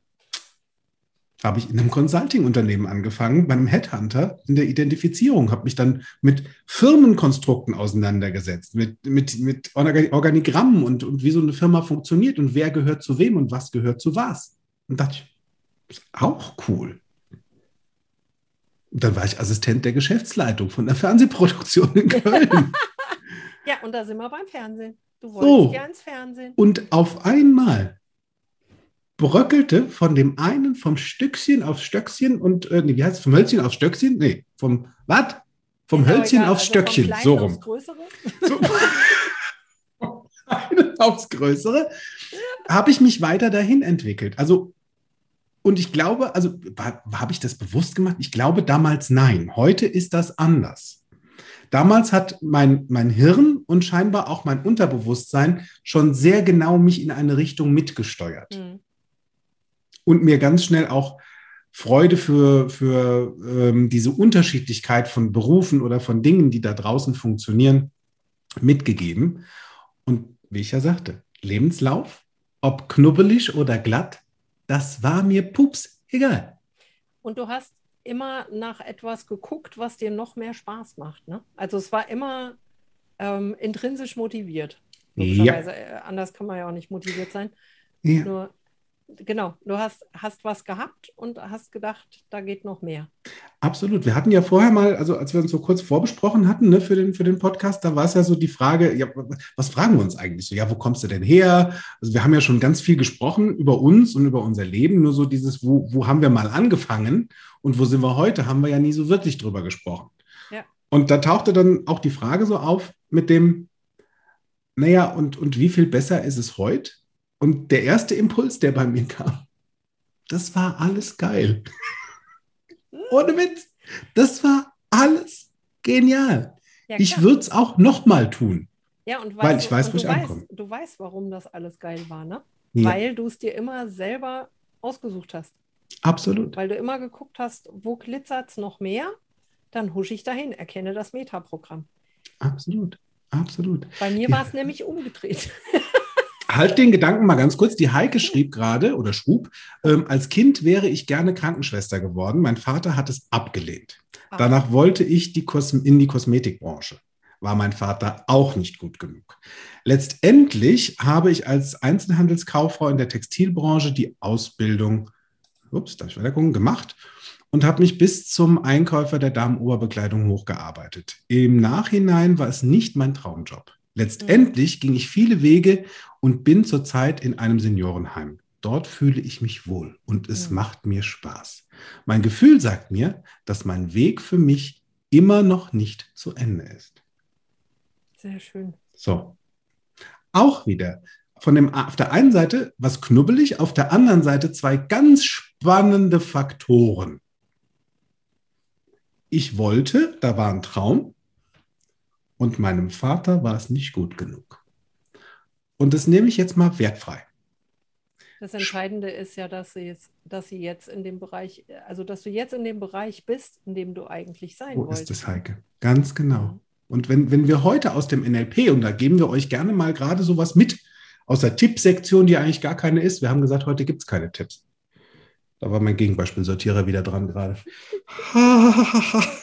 Habe ich in einem Consulting-Unternehmen angefangen, beim Headhunter in der Identifizierung, habe mich dann mit Firmenkonstrukten auseinandergesetzt, mit, mit, mit Organigrammen und, und wie so eine Firma funktioniert und wer gehört zu wem und was gehört zu was. Und dachte ich, ist auch cool. Und dann war ich Assistent der Geschäftsleitung von der Fernsehproduktion in Köln. ja, und da sind wir beim Fernsehen. Du wolltest so. ja ins Fernsehen. Und auf einmal bröckelte von dem einen vom Stückchen aufs Stöckchen und, äh, nee, wie heißt es, vom Hölzchen aufs Stöckchen? Nee, vom, was? Vom Hölzchen egal, aufs also Stöckchen, so rum. Aufs Größere? So, aufs Größere, habe ich mich weiter dahin entwickelt. Also, und ich glaube, also habe ich das bewusst gemacht? Ich glaube damals nein. Heute ist das anders. Damals hat mein, mein Hirn und scheinbar auch mein Unterbewusstsein schon sehr genau mich in eine Richtung mitgesteuert. Mhm. Und mir ganz schnell auch Freude für, für ähm, diese Unterschiedlichkeit von Berufen oder von Dingen, die da draußen funktionieren, mitgegeben. Und wie ich ja sagte, Lebenslauf, ob knubbelig oder glatt, das war mir pups egal. Und du hast immer nach etwas geguckt, was dir noch mehr Spaß macht. Ne? Also es war immer ähm, intrinsisch motiviert. Ja. Äh, anders kann man ja auch nicht motiviert sein. Ja. Nur genau, du hast, hast was gehabt und hast gedacht, da geht noch mehr. Absolut. Wir hatten ja vorher mal, also als wir uns so kurz vorbesprochen hatten ne, für, den, für den Podcast, da war es ja so die Frage, ja, was fragen wir uns eigentlich so? Ja, wo kommst du denn her? Also wir haben ja schon ganz viel gesprochen über uns und über unser Leben, nur so dieses, wo, wo haben wir mal angefangen und wo sind wir heute, haben wir ja nie so wirklich drüber gesprochen. Ja. Und da tauchte dann auch die Frage so auf mit dem, naja, und, und wie viel besser ist es heute? Und der erste Impuls, der bei mir kam, das war alles geil. Ohne Witz. Das war alles genial. Ja, ich würde es auch nochmal tun. Ja, und weißt, weil ich weiß, wo ich weißt, ankomme. Du weißt, warum das alles geil war, ne? Ja. Weil du es dir immer selber ausgesucht hast. Absolut. Weil du immer geguckt hast, wo glitzert es noch mehr, dann husche ich dahin, erkenne das Metaprogramm. Absolut, absolut. Bei mir ja. war es nämlich umgedreht. Halt den Gedanken mal ganz kurz. Die Heike schrieb gerade oder schrub, ähm, als Kind wäre ich gerne Krankenschwester geworden. Mein Vater hat es abgelehnt. Ah. Danach wollte ich die in die Kosmetikbranche. War mein Vater auch nicht gut genug. Letztendlich habe ich als Einzelhandelskauffrau in der Textilbranche die Ausbildung, ups, darf ich weiter gucken, gemacht und habe mich bis zum Einkäufer der Damenoberbekleidung hochgearbeitet. Im Nachhinein war es nicht mein Traumjob. Letztendlich mhm. ging ich viele Wege und bin zurzeit in einem Seniorenheim. Dort fühle ich mich wohl und es mhm. macht mir Spaß. Mein Gefühl sagt mir, dass mein Weg für mich immer noch nicht zu Ende ist. Sehr schön. So. Auch wieder von dem, auf der einen Seite was knubbelig, auf der anderen Seite zwei ganz spannende Faktoren. Ich wollte, da war ein Traum, und meinem Vater war es nicht gut genug. Und das nehme ich jetzt mal wertfrei. Das Entscheidende ist ja, dass sie, jetzt, dass sie jetzt in dem Bereich, also dass du jetzt in dem Bereich bist, in dem du eigentlich sein Wo wolltest. Wo ist das, Heike? Ganz genau. Und wenn, wenn wir heute aus dem NLP, und da geben wir euch gerne mal gerade sowas mit, aus der Tippsektion, die eigentlich gar keine ist, wir haben gesagt, heute gibt es keine Tipps. Da war mein Gegenbeispiel-Sortierer wieder dran gerade.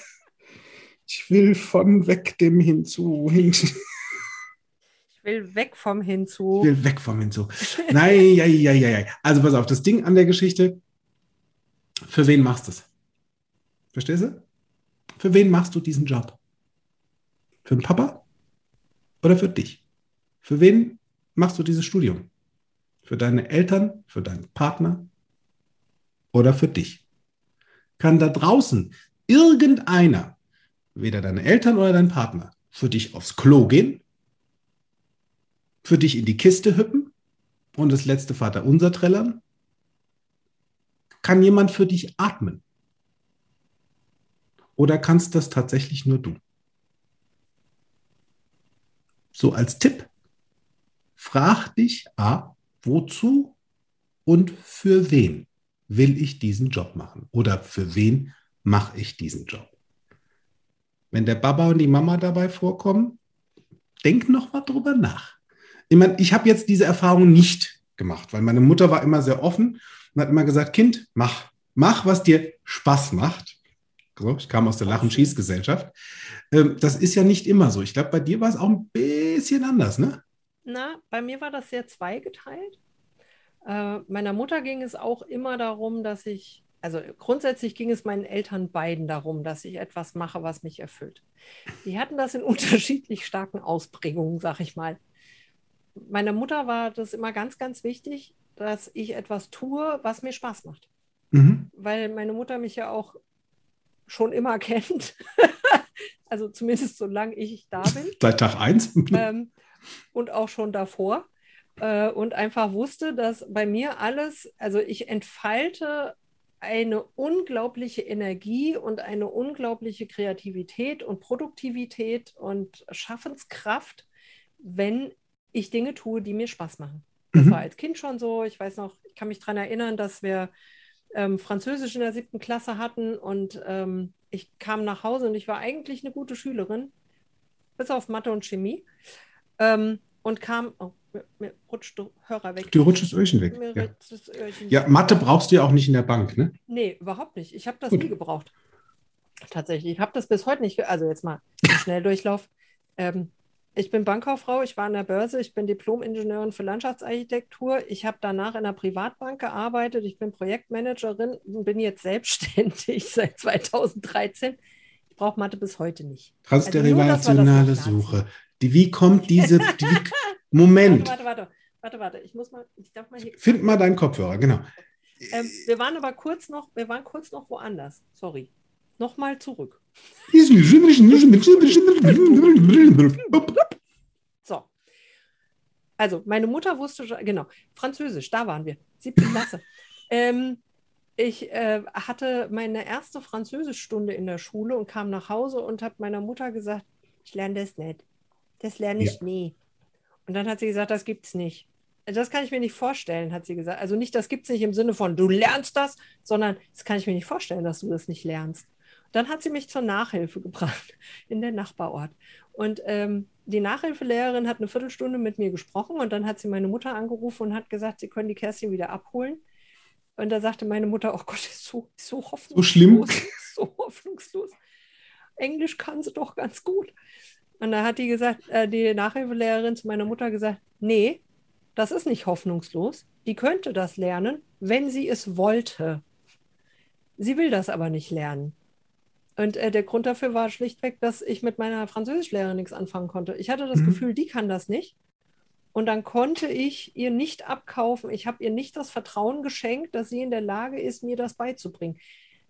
Ich will von weg dem hinzu. Ich will weg vom hinzu. Ich will weg vom hinzu. Nein, ja, ja, ja, ja. Also pass auf, das Ding an der Geschichte, für wen machst du es? Verstehst du? Für wen machst du diesen Job? Für den Papa oder für dich? Für wen machst du dieses Studium? Für deine Eltern, für deinen Partner oder für dich? Kann da draußen irgendeiner weder deine Eltern oder dein Partner für dich aufs Klo gehen, für dich in die Kiste hüppen und das letzte Vater unser trällern? Kann jemand für dich atmen? Oder kannst das tatsächlich nur du? So als Tipp, frag dich A, wozu und für wen will ich diesen Job machen? Oder für wen mache ich diesen Job? Wenn der Baba und die Mama dabei vorkommen, denk noch mal drüber nach. Ich meine, ich habe jetzt diese Erfahrung nicht gemacht, weil meine Mutter war immer sehr offen und hat immer gesagt, Kind, mach, mach, was dir Spaß macht. So, ich kam aus der Lach- und Schießgesellschaft. Ähm, das ist ja nicht immer so. Ich glaube, bei dir war es auch ein bisschen anders, ne? Na, bei mir war das sehr zweigeteilt. Äh, meiner Mutter ging es auch immer darum, dass ich also grundsätzlich ging es meinen Eltern beiden darum, dass ich etwas mache, was mich erfüllt. Die hatten das in unterschiedlich starken Ausprägungen, sag ich mal. Meiner Mutter war das immer ganz, ganz wichtig, dass ich etwas tue, was mir Spaß macht. Mhm. Weil meine Mutter mich ja auch schon immer kennt. also zumindest solange ich da bin. Seit Tag eins. ähm, und auch schon davor. Äh, und einfach wusste, dass bei mir alles, also ich entfalte eine unglaubliche Energie und eine unglaubliche Kreativität und Produktivität und Schaffenskraft, wenn ich Dinge tue, die mir Spaß machen. Das mhm. war als Kind schon so. Ich weiß noch, ich kann mich daran erinnern, dass wir ähm, Französisch in der siebten Klasse hatten und ähm, ich kam nach Hause und ich war eigentlich eine gute Schülerin, bis auf Mathe und Chemie. Ähm, und kam, oh, mir rutscht der Hörer weg. Du rutschst das Öhrchen weg. Ja. Öhrchen ja, Mathe brauchst du ja auch nicht in der Bank, ne? Nee, überhaupt nicht. Ich habe das Gut. nie gebraucht. Tatsächlich. Ich habe das bis heute nicht, also jetzt mal Schnelldurchlauf. Ähm, Ich bin Bankkauffrau, ich war an der Börse, ich bin Diplom-Ingenieurin für Landschaftsarchitektur. Ich habe danach in einer Privatbank gearbeitet, ich bin Projektmanagerin und bin jetzt selbstständig seit 2013. Ich brauche Mathe bis heute nicht. Transderivationale also Suche. Die, wie kommt diese. Die, Moment. Warte, warte, warte, warte, warte. Ich muss mal, ich darf mal hier. Find mal deinen Kopfhörer, genau. Ähm, wir waren aber kurz noch, wir waren kurz noch woanders. Sorry. Nochmal zurück. So. Also, meine Mutter wusste schon, genau, Französisch, da waren wir, siebte Klasse. ähm, ich äh, hatte meine erste Französischstunde in der Schule und kam nach Hause und habe meiner Mutter gesagt, ich lerne das nicht. Das lerne ich ja. nie. Und dann hat sie gesagt, das gibt es nicht. Das kann ich mir nicht vorstellen, hat sie gesagt. Also nicht, das gibt es nicht im Sinne von, du lernst das, sondern das kann ich mir nicht vorstellen, dass du das nicht lernst. Dann hat sie mich zur Nachhilfe gebracht in den Nachbarort. Und ähm, die Nachhilfelehrerin hat eine Viertelstunde mit mir gesprochen und dann hat sie meine Mutter angerufen und hat gesagt, sie können die Kerstin wieder abholen. Und da sagte meine Mutter, oh Gott, ist so, ist so hoffnungslos. So schlimm. So hoffnungslos. Englisch kann sie doch ganz gut. Und da hat die gesagt, äh, die Nachhilfelehrerin zu meiner Mutter gesagt, nee, das ist nicht hoffnungslos. Die könnte das lernen, wenn sie es wollte. Sie will das aber nicht lernen. Und äh, der Grund dafür war schlichtweg, dass ich mit meiner Französischlehrerin nichts anfangen konnte. Ich hatte das mhm. Gefühl, die kann das nicht. Und dann konnte ich ihr nicht abkaufen. Ich habe ihr nicht das Vertrauen geschenkt, dass sie in der Lage ist, mir das beizubringen.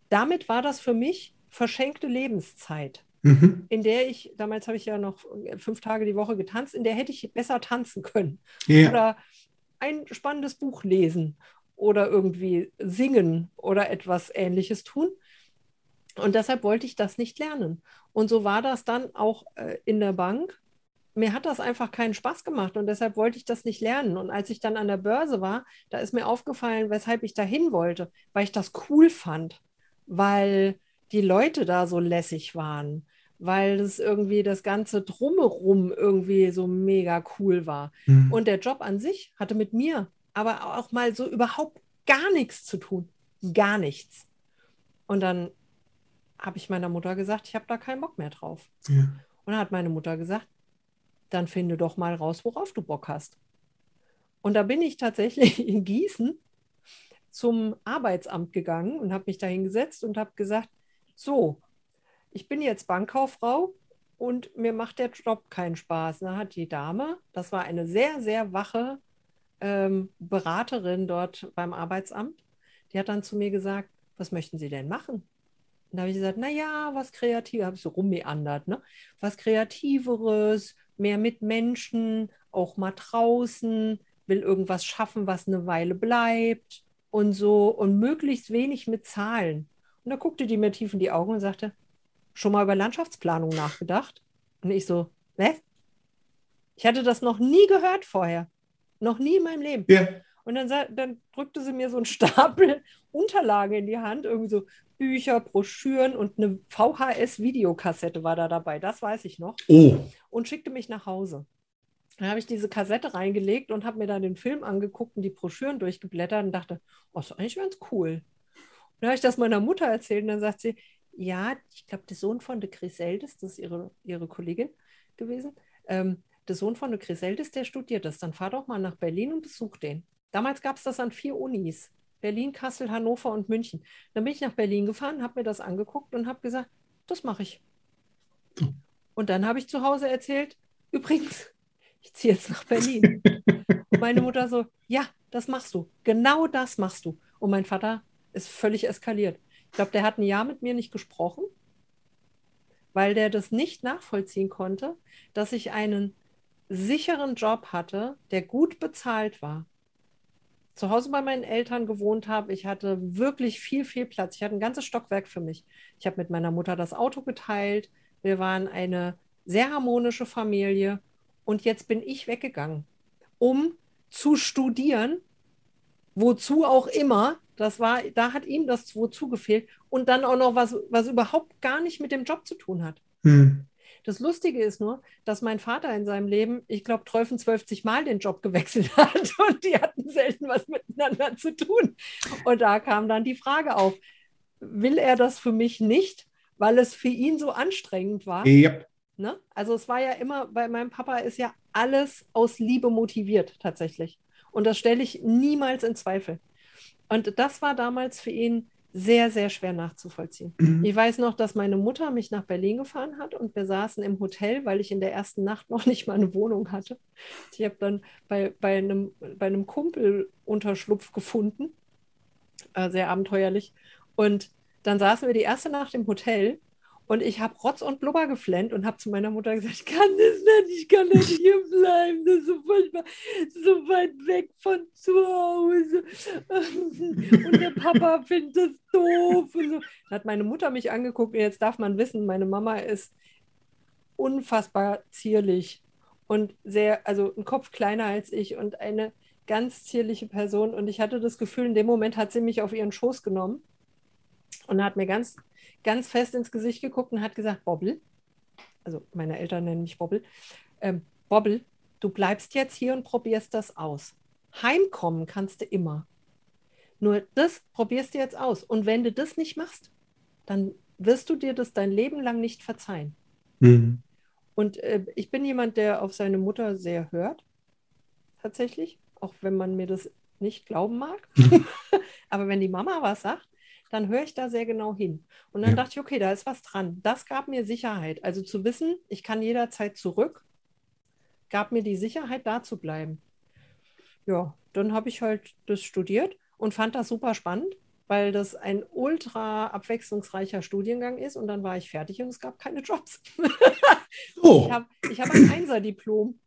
Damit war das für mich verschenkte Lebenszeit, mhm. in der ich, damals habe ich ja noch fünf Tage die Woche getanzt, in der hätte ich besser tanzen können. Ja. Oder ein spannendes Buch lesen oder irgendwie singen oder etwas Ähnliches tun. Und deshalb wollte ich das nicht lernen. Und so war das dann auch äh, in der Bank. Mir hat das einfach keinen Spaß gemacht und deshalb wollte ich das nicht lernen. Und als ich dann an der Börse war, da ist mir aufgefallen, weshalb ich da hin wollte, weil ich das cool fand, weil die Leute da so lässig waren, weil es irgendwie das ganze Drumherum irgendwie so mega cool war. Mhm. Und der Job an sich hatte mit mir aber auch mal so überhaupt gar nichts zu tun. Gar nichts. Und dann habe ich meiner Mutter gesagt, ich habe da keinen Bock mehr drauf. Ja. Und dann hat meine Mutter gesagt, dann finde doch mal raus, worauf du Bock hast. Und da bin ich tatsächlich in Gießen zum Arbeitsamt gegangen und habe mich da hingesetzt und habe gesagt, so, ich bin jetzt Bankkauffrau und mir macht der Job keinen Spaß. Da hat die Dame, das war eine sehr, sehr wache ähm, Beraterin dort beim Arbeitsamt, die hat dann zu mir gesagt, was möchten Sie denn machen? Und da habe ich gesagt, naja, was Kreatives, habe ich so rummeandert, ne? Was Kreativeres, mehr mit Menschen, auch mal draußen, will irgendwas schaffen, was eine Weile bleibt und so und möglichst wenig mit Zahlen. Und da guckte die mir tief in die Augen und sagte, schon mal über Landschaftsplanung nachgedacht? Und ich so, was? Ich hatte das noch nie gehört vorher. Noch nie in meinem Leben. Ja. Und dann, dann drückte sie mir so einen Stapel Unterlagen in die Hand, irgendwie so Bücher, Broschüren und eine VHS-Videokassette war da dabei, das weiß ich noch. Oh. Und schickte mich nach Hause. Dann habe ich diese Kassette reingelegt und habe mir dann den Film angeguckt und die Broschüren durchgeblättert und dachte, oh, ist eigentlich ganz cool. Und dann habe ich das meiner Mutter erzählt und dann sagt sie, ja, ich glaube, der Sohn von de Griseldes, das ist ihre, ihre Kollegin gewesen, ähm, der Sohn von de Griseldes, der studiert das. Dann fahr doch mal nach Berlin und besuch den. Damals gab es das an vier Unis. Berlin, Kassel, Hannover und München. Dann bin ich nach Berlin gefahren, habe mir das angeguckt und habe gesagt, das mache ich. Und dann habe ich zu Hause erzählt, übrigens, ich ziehe jetzt nach Berlin. und meine Mutter so, ja, das machst du. Genau das machst du. Und mein Vater ist völlig eskaliert. Ich glaube, der hat ein Jahr mit mir nicht gesprochen, weil der das nicht nachvollziehen konnte, dass ich einen sicheren Job hatte, der gut bezahlt war zu Hause bei meinen Eltern gewohnt habe. Ich hatte wirklich viel, viel Platz. Ich hatte ein ganzes Stockwerk für mich. Ich habe mit meiner Mutter das Auto geteilt. Wir waren eine sehr harmonische Familie. Und jetzt bin ich weggegangen, um zu studieren, wozu auch immer. Das war, da hat ihm das wozu gefehlt. Und dann auch noch was, was überhaupt gar nicht mit dem Job zu tun hat. Hm. Das Lustige ist nur, dass mein Vater in seinem Leben, ich glaube, 12 Mal den Job gewechselt hat und die hatten selten was miteinander zu tun. Und da kam dann die Frage auf, will er das für mich nicht, weil es für ihn so anstrengend war? Yep. Ne? Also es war ja immer, bei meinem Papa ist ja alles aus Liebe motiviert tatsächlich. Und das stelle ich niemals in Zweifel. Und das war damals für ihn sehr, sehr schwer nachzuvollziehen. Mhm. Ich weiß noch, dass meine Mutter mich nach Berlin gefahren hat und wir saßen im Hotel, weil ich in der ersten Nacht noch nicht mal eine Wohnung hatte. Ich habe dann bei, bei, einem, bei einem Kumpel Unterschlupf gefunden, äh, sehr abenteuerlich. Und dann saßen wir die erste Nacht im Hotel und ich habe Rotz und Blubber geflennt und habe zu meiner Mutter gesagt, ich kann das nicht, ich kann nicht hier bleiben, das ist so furchtbar, so weit weg von zu Hause. Und der Papa findet das doof. Und so. Dann hat meine Mutter mich angeguckt und jetzt darf man wissen, meine Mama ist unfassbar zierlich und sehr, also ein Kopf kleiner als ich und eine ganz zierliche Person. Und ich hatte das Gefühl, in dem Moment hat sie mich auf ihren Schoß genommen und hat mir ganz ganz fest ins Gesicht geguckt und hat gesagt, Bobbel, also meine Eltern nennen mich Bobbel, ähm, Bobbel, du bleibst jetzt hier und probierst das aus. Heimkommen kannst du immer. Nur das probierst du jetzt aus. Und wenn du das nicht machst, dann wirst du dir das dein Leben lang nicht verzeihen. Mhm. Und äh, ich bin jemand, der auf seine Mutter sehr hört, tatsächlich, auch wenn man mir das nicht glauben mag. Aber wenn die Mama was sagt, dann höre ich da sehr genau hin. Und dann ja. dachte ich, okay, da ist was dran. Das gab mir Sicherheit. Also zu wissen, ich kann jederzeit zurück, gab mir die Sicherheit, da zu bleiben. Ja, dann habe ich halt das studiert und fand das super spannend, weil das ein ultra abwechslungsreicher Studiengang ist. Und dann war ich fertig und es gab keine Jobs. Oh. Ich habe hab ein Einser-Diplom.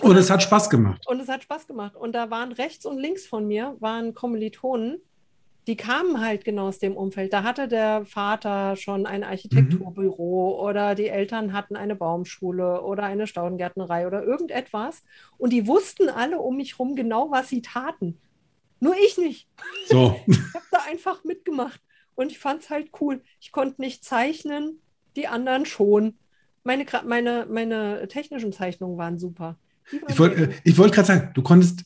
Und es hat Spaß gemacht. Und es hat Spaß gemacht. Und da waren rechts und links von mir waren Kommilitonen, die kamen halt genau aus dem Umfeld. Da hatte der Vater schon ein Architekturbüro mhm. oder die Eltern hatten eine Baumschule oder eine Staudengärtnerei oder irgendetwas. Und die wussten alle um mich herum genau, was sie taten. Nur ich nicht. So. ich habe da einfach mitgemacht. Und ich fand es halt cool. Ich konnte nicht zeichnen, die anderen schon. Meine, meine, meine technischen Zeichnungen waren super. Waren ich wollte äh, wollt gerade sagen, du konntest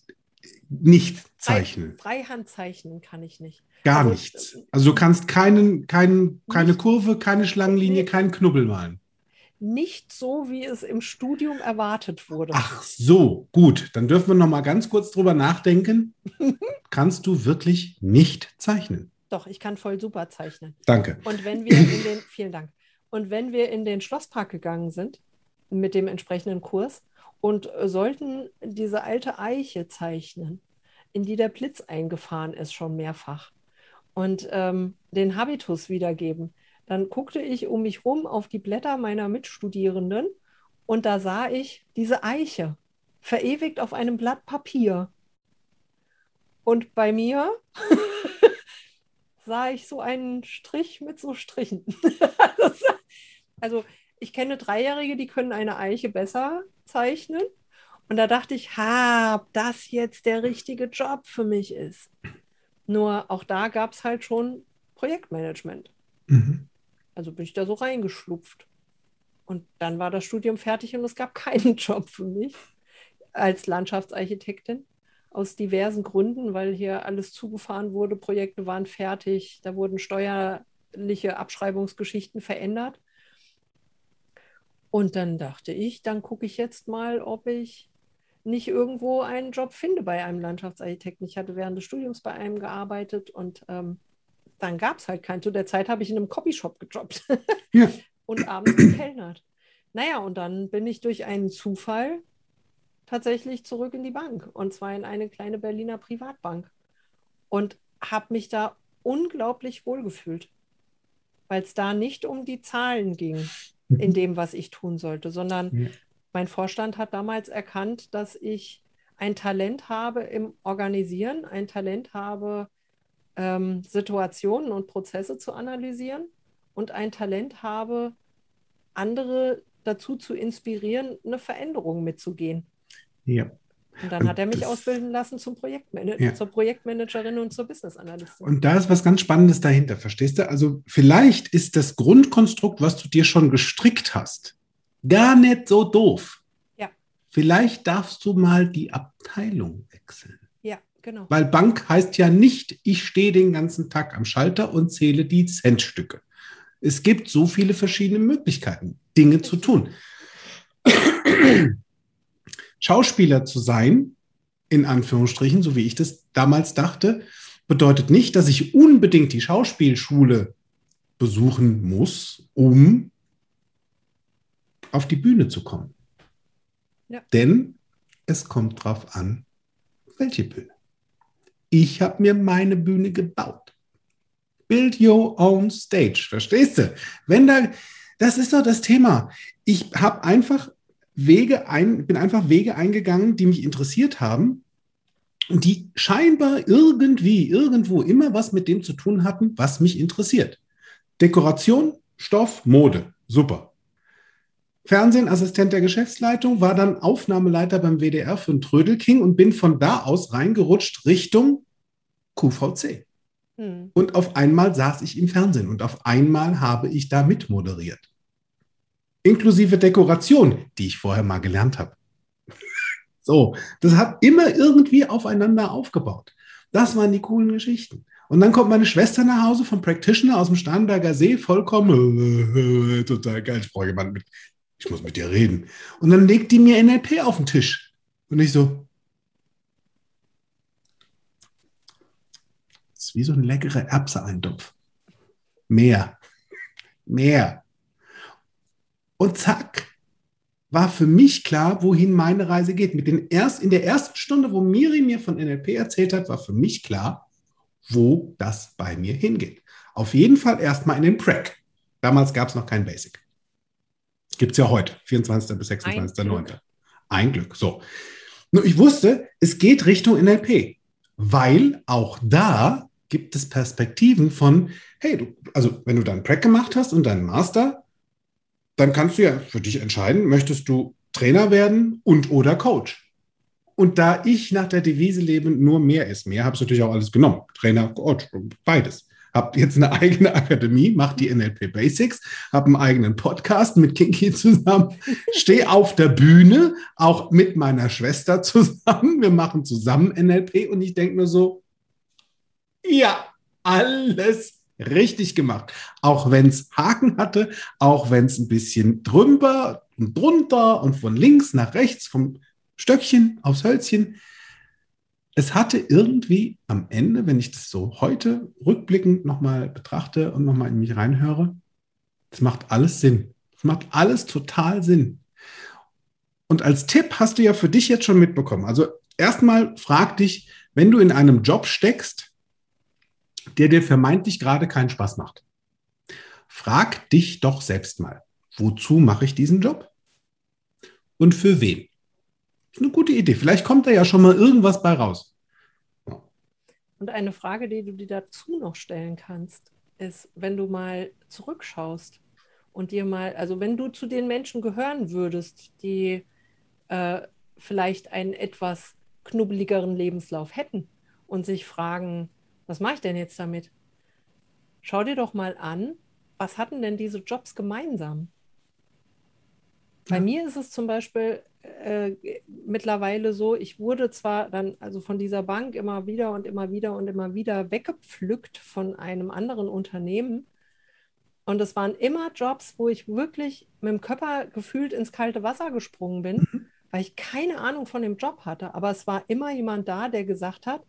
nicht zeichnen. Freihand zeichnen kann ich nicht. Gar also, nichts. Also du kannst keinen, keinen, keine Kurve, keine Schlangenlinie, nee. keinen Knubbel malen. Nicht so, wie es im Studium erwartet wurde. Ach so, gut. Dann dürfen wir noch mal ganz kurz drüber nachdenken. kannst du wirklich nicht zeichnen? Doch, ich kann voll super zeichnen. Danke. Und wenn wir in den, vielen Dank. Und wenn wir in den Schlosspark gegangen sind mit dem entsprechenden Kurs und sollten diese alte Eiche zeichnen, in die der Blitz eingefahren ist, schon mehrfach, und ähm, den Habitus wiedergeben. Dann guckte ich um mich rum auf die Blätter meiner Mitstudierenden und da sah ich diese Eiche verewigt auf einem Blatt Papier. Und bei mir sah ich so einen Strich mit so Strichen. also ich kenne Dreijährige, die können eine Eiche besser zeichnen. Und da dachte ich, ha, ob das jetzt der richtige Job für mich ist. Nur auch da gab es halt schon Projektmanagement. Mhm. Also bin ich da so reingeschlupft. Und dann war das Studium fertig und es gab keinen Job für mich als Landschaftsarchitektin. Aus diversen Gründen, weil hier alles zugefahren wurde, Projekte waren fertig, da wurden steuerliche Abschreibungsgeschichten verändert. Und dann dachte ich, dann gucke ich jetzt mal, ob ich nicht irgendwo einen Job finde bei einem Landschaftsarchitekten. Ich hatte während des Studiums bei einem gearbeitet und ähm, dann gab es halt keinen. Zu der Zeit habe ich in einem Copyshop gejobbt ja. und abends gekellnert. Naja, und dann bin ich durch einen Zufall tatsächlich zurück in die Bank und zwar in eine kleine Berliner Privatbank und habe mich da unglaublich wohlgefühlt, weil es da nicht um die Zahlen ging in mhm. dem, was ich tun sollte, sondern ja mein Vorstand hat damals erkannt, dass ich ein Talent habe im Organisieren, ein Talent habe, ähm, Situationen und Prozesse zu analysieren und ein Talent habe, andere dazu zu inspirieren, eine Veränderung mitzugehen. Ja. Und dann und hat er mich das, ausbilden lassen zum Projektmanager, ja. zur Projektmanagerin und zur Business Analystin. Und da ist was ganz Spannendes dahinter, verstehst du? Also vielleicht ist das Grundkonstrukt, was du dir schon gestrickt hast, Gar nicht so doof. Ja. Vielleicht darfst du mal die Abteilung wechseln. Ja, genau. Weil Bank heißt ja nicht, ich stehe den ganzen Tag am Schalter und zähle die Centstücke. Es gibt so viele verschiedene Möglichkeiten. Dinge zu tun. Schauspieler zu sein, in Anführungsstrichen, so wie ich das damals dachte, bedeutet nicht, dass ich unbedingt die Schauspielschule besuchen muss, um auf die Bühne zu kommen. Ja. Denn es kommt darauf an, welche Bühne. Ich habe mir meine Bühne gebaut. Build your own stage, verstehst du? Wenn da, das ist doch das Thema. Ich habe einfach Wege ein, bin einfach Wege eingegangen, die mich interessiert haben und die scheinbar irgendwie, irgendwo immer was mit dem zu tun hatten, was mich interessiert. Dekoration, Stoff, Mode. Super. Fernsehen, Assistent der Geschäftsleitung, war dann Aufnahmeleiter beim WDR für den Trödelking und bin von da aus reingerutscht Richtung QVC. Hm. Und auf einmal saß ich im Fernsehen und auf einmal habe ich da mitmoderiert. Inklusive Dekoration, die ich vorher mal gelernt habe. so, das hat immer irgendwie aufeinander aufgebaut. Das waren die coolen Geschichten. Und dann kommt meine Schwester nach Hause vom Practitioner aus dem Starnberger See, vollkommen total geil. Ich brauche jemanden mit, ich muss mit dir reden. Und dann legt die mir NLP auf den Tisch. Und ich so, das ist wie so ein leckerer Erbse-Eintopf. Mehr. Mehr. Und zack, war für mich klar, wohin meine Reise geht. Mit den erst, in der ersten Stunde, wo Miri mir von NLP erzählt hat, war für mich klar, wo das bei mir hingeht. Auf jeden Fall erstmal in den Prac. Damals gab es noch kein Basic. Gibt es ja heute, 24. bis 26.09. Ein Glück. So. Nur ich wusste, es geht Richtung NLP, weil auch da gibt es Perspektiven von, hey, du, also wenn du deinen Prac gemacht hast und deinen Master, dann kannst du ja für dich entscheiden, möchtest du Trainer werden und oder Coach. Und da ich nach der Devise lebe, nur mehr ist mehr, habe ich natürlich auch alles genommen. Trainer, Coach, beides. Habe jetzt eine eigene Akademie, mache die NLP Basics, habe einen eigenen Podcast mit Kinky zusammen, stehe auf der Bühne, auch mit meiner Schwester zusammen. Wir machen zusammen NLP und ich denke nur so, ja, alles richtig gemacht. Auch wenn es Haken hatte, auch wenn es ein bisschen drüber und drunter und von links nach rechts, vom Stöckchen aufs Hölzchen. Es hatte irgendwie am Ende, wenn ich das so heute rückblickend nochmal betrachte und nochmal in mich reinhöre, es macht alles Sinn. Es macht alles total Sinn. Und als Tipp hast du ja für dich jetzt schon mitbekommen. Also erstmal frag dich, wenn du in einem Job steckst, der dir vermeintlich gerade keinen Spaß macht, frag dich doch selbst mal, wozu mache ich diesen Job? Und für wen? Ist eine gute Idee. Vielleicht kommt da ja schon mal irgendwas bei raus. Und eine Frage, die du dir dazu noch stellen kannst, ist, wenn du mal zurückschaust und dir mal, also wenn du zu den Menschen gehören würdest, die äh, vielleicht einen etwas knubbeligeren Lebenslauf hätten und sich fragen, was mache ich denn jetzt damit? Schau dir doch mal an, was hatten denn diese Jobs gemeinsam? Bei ja. mir ist es zum Beispiel äh, mittlerweile so, ich wurde zwar dann also von dieser Bank immer wieder und immer wieder und immer wieder weggepflückt von einem anderen Unternehmen. Und es waren immer Jobs, wo ich wirklich mit dem Körper gefühlt ins kalte Wasser gesprungen bin, mhm. weil ich keine Ahnung von dem Job hatte. Aber es war immer jemand da, der gesagt hat,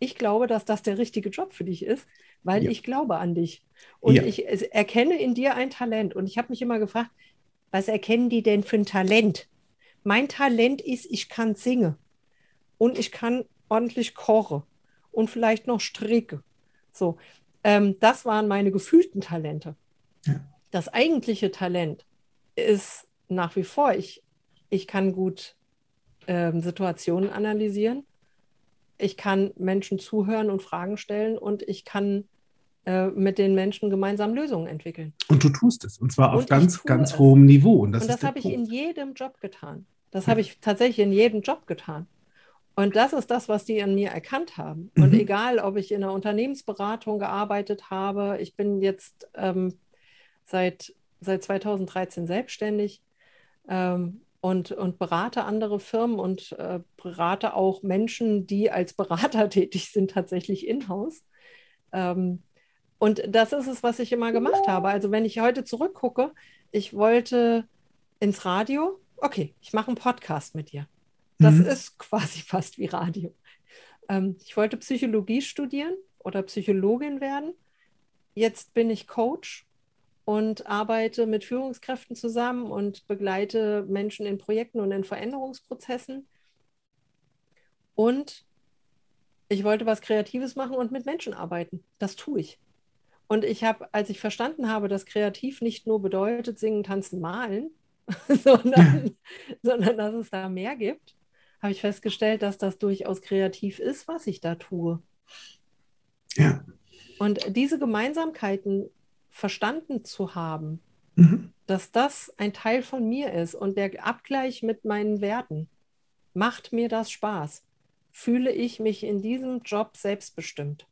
ich glaube, dass das der richtige Job für dich ist, weil ja. ich glaube an dich. Und ja. ich erkenne in dir ein Talent. Und ich habe mich immer gefragt, was erkennen die denn für ein Talent? Mein Talent ist, ich kann singen und ich kann ordentlich kochen und vielleicht noch stricke. So, ähm, das waren meine gefühlten Talente. Ja. Das eigentliche Talent ist nach wie vor, ich, ich kann gut ähm, Situationen analysieren, ich kann Menschen zuhören und Fragen stellen und ich kann äh, mit den Menschen gemeinsam Lösungen entwickeln. Und du tust es, und zwar auf ganz, ganz es. hohem Niveau. Und das, das habe ich in jedem Job getan. Das habe ich tatsächlich in jedem Job getan. Und das ist das, was die an mir erkannt haben. Mhm. Und egal, ob ich in einer Unternehmensberatung gearbeitet habe, ich bin jetzt ähm, seit, seit 2013 selbstständig ähm, und, und berate andere Firmen und äh, berate auch Menschen, die als Berater tätig sind, tatsächlich in-house. Ähm, und das ist es, was ich immer gemacht habe. Also wenn ich heute zurückgucke, ich wollte ins Radio. Okay, ich mache einen Podcast mit dir. Das mhm. ist quasi fast wie Radio. Ähm, ich wollte Psychologie studieren oder Psychologin werden. Jetzt bin ich Coach und arbeite mit Führungskräften zusammen und begleite Menschen in Projekten und in Veränderungsprozessen. Und ich wollte was Kreatives machen und mit Menschen arbeiten. Das tue ich. Und ich habe, als ich verstanden habe, dass kreativ nicht nur bedeutet singen, tanzen, malen, sondern, sondern dass es da mehr gibt, habe ich festgestellt, dass das durchaus kreativ ist, was ich da tue. Ja. Und diese Gemeinsamkeiten verstanden zu haben, mhm. dass das ein Teil von mir ist und der Abgleich mit meinen Werten, macht mir das Spaß? Fühle ich mich in diesem Job selbstbestimmt?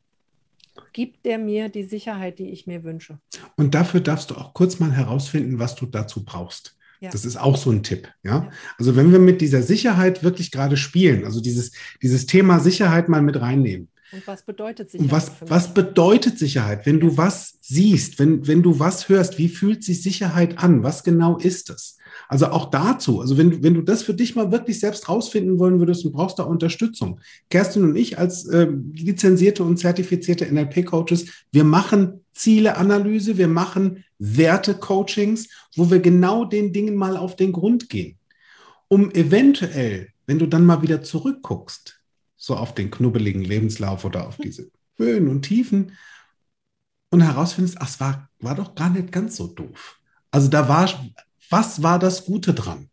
Gibt der mir die Sicherheit, die ich mir wünsche? Und dafür darfst du auch kurz mal herausfinden, was du dazu brauchst. Ja. Das ist auch so ein Tipp. Ja? ja? Also wenn wir mit dieser Sicherheit wirklich gerade spielen, also dieses, dieses Thema Sicherheit mal mit reinnehmen. Und was bedeutet Sicherheit? was, was bedeutet Sicherheit? Wenn du was siehst, wenn, wenn du was hörst, wie fühlt sich Sicherheit an? Was genau ist es? Also auch dazu, also wenn, wenn du das für dich mal wirklich selbst rausfinden wollen würdest und brauchst da Unterstützung. Kerstin und ich als äh, lizenzierte und zertifizierte NLP-Coaches, wir machen Zieleanalyse, wir machen Werte-Coachings, wo wir genau den Dingen mal auf den Grund gehen, um eventuell, wenn du dann mal wieder zurückguckst, so auf den knubbeligen Lebenslauf oder auf diese Höhen und Tiefen und herausfindest, ach, es war, war doch gar nicht ganz so doof. Also da war was war das Gute dran?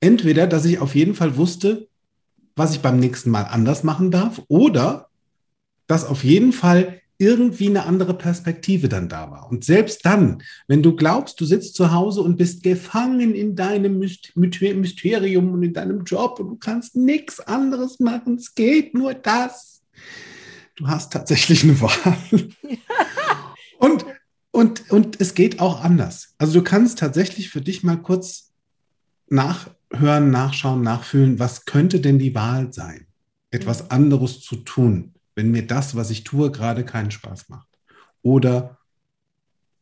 Entweder, dass ich auf jeden Fall wusste, was ich beim nächsten Mal anders machen darf, oder dass auf jeden Fall irgendwie eine andere Perspektive dann da war. Und selbst dann, wenn du glaubst, du sitzt zu Hause und bist gefangen in deinem Mysterium und in deinem Job und du kannst nichts anderes machen, es geht nur das. Du hast tatsächlich eine Wahl. und und, und es geht auch anders. Also du kannst tatsächlich für dich mal kurz nachhören, nachschauen, nachfühlen, was könnte denn die Wahl sein, etwas anderes zu tun, wenn mir das, was ich tue, gerade keinen Spaß macht. Oder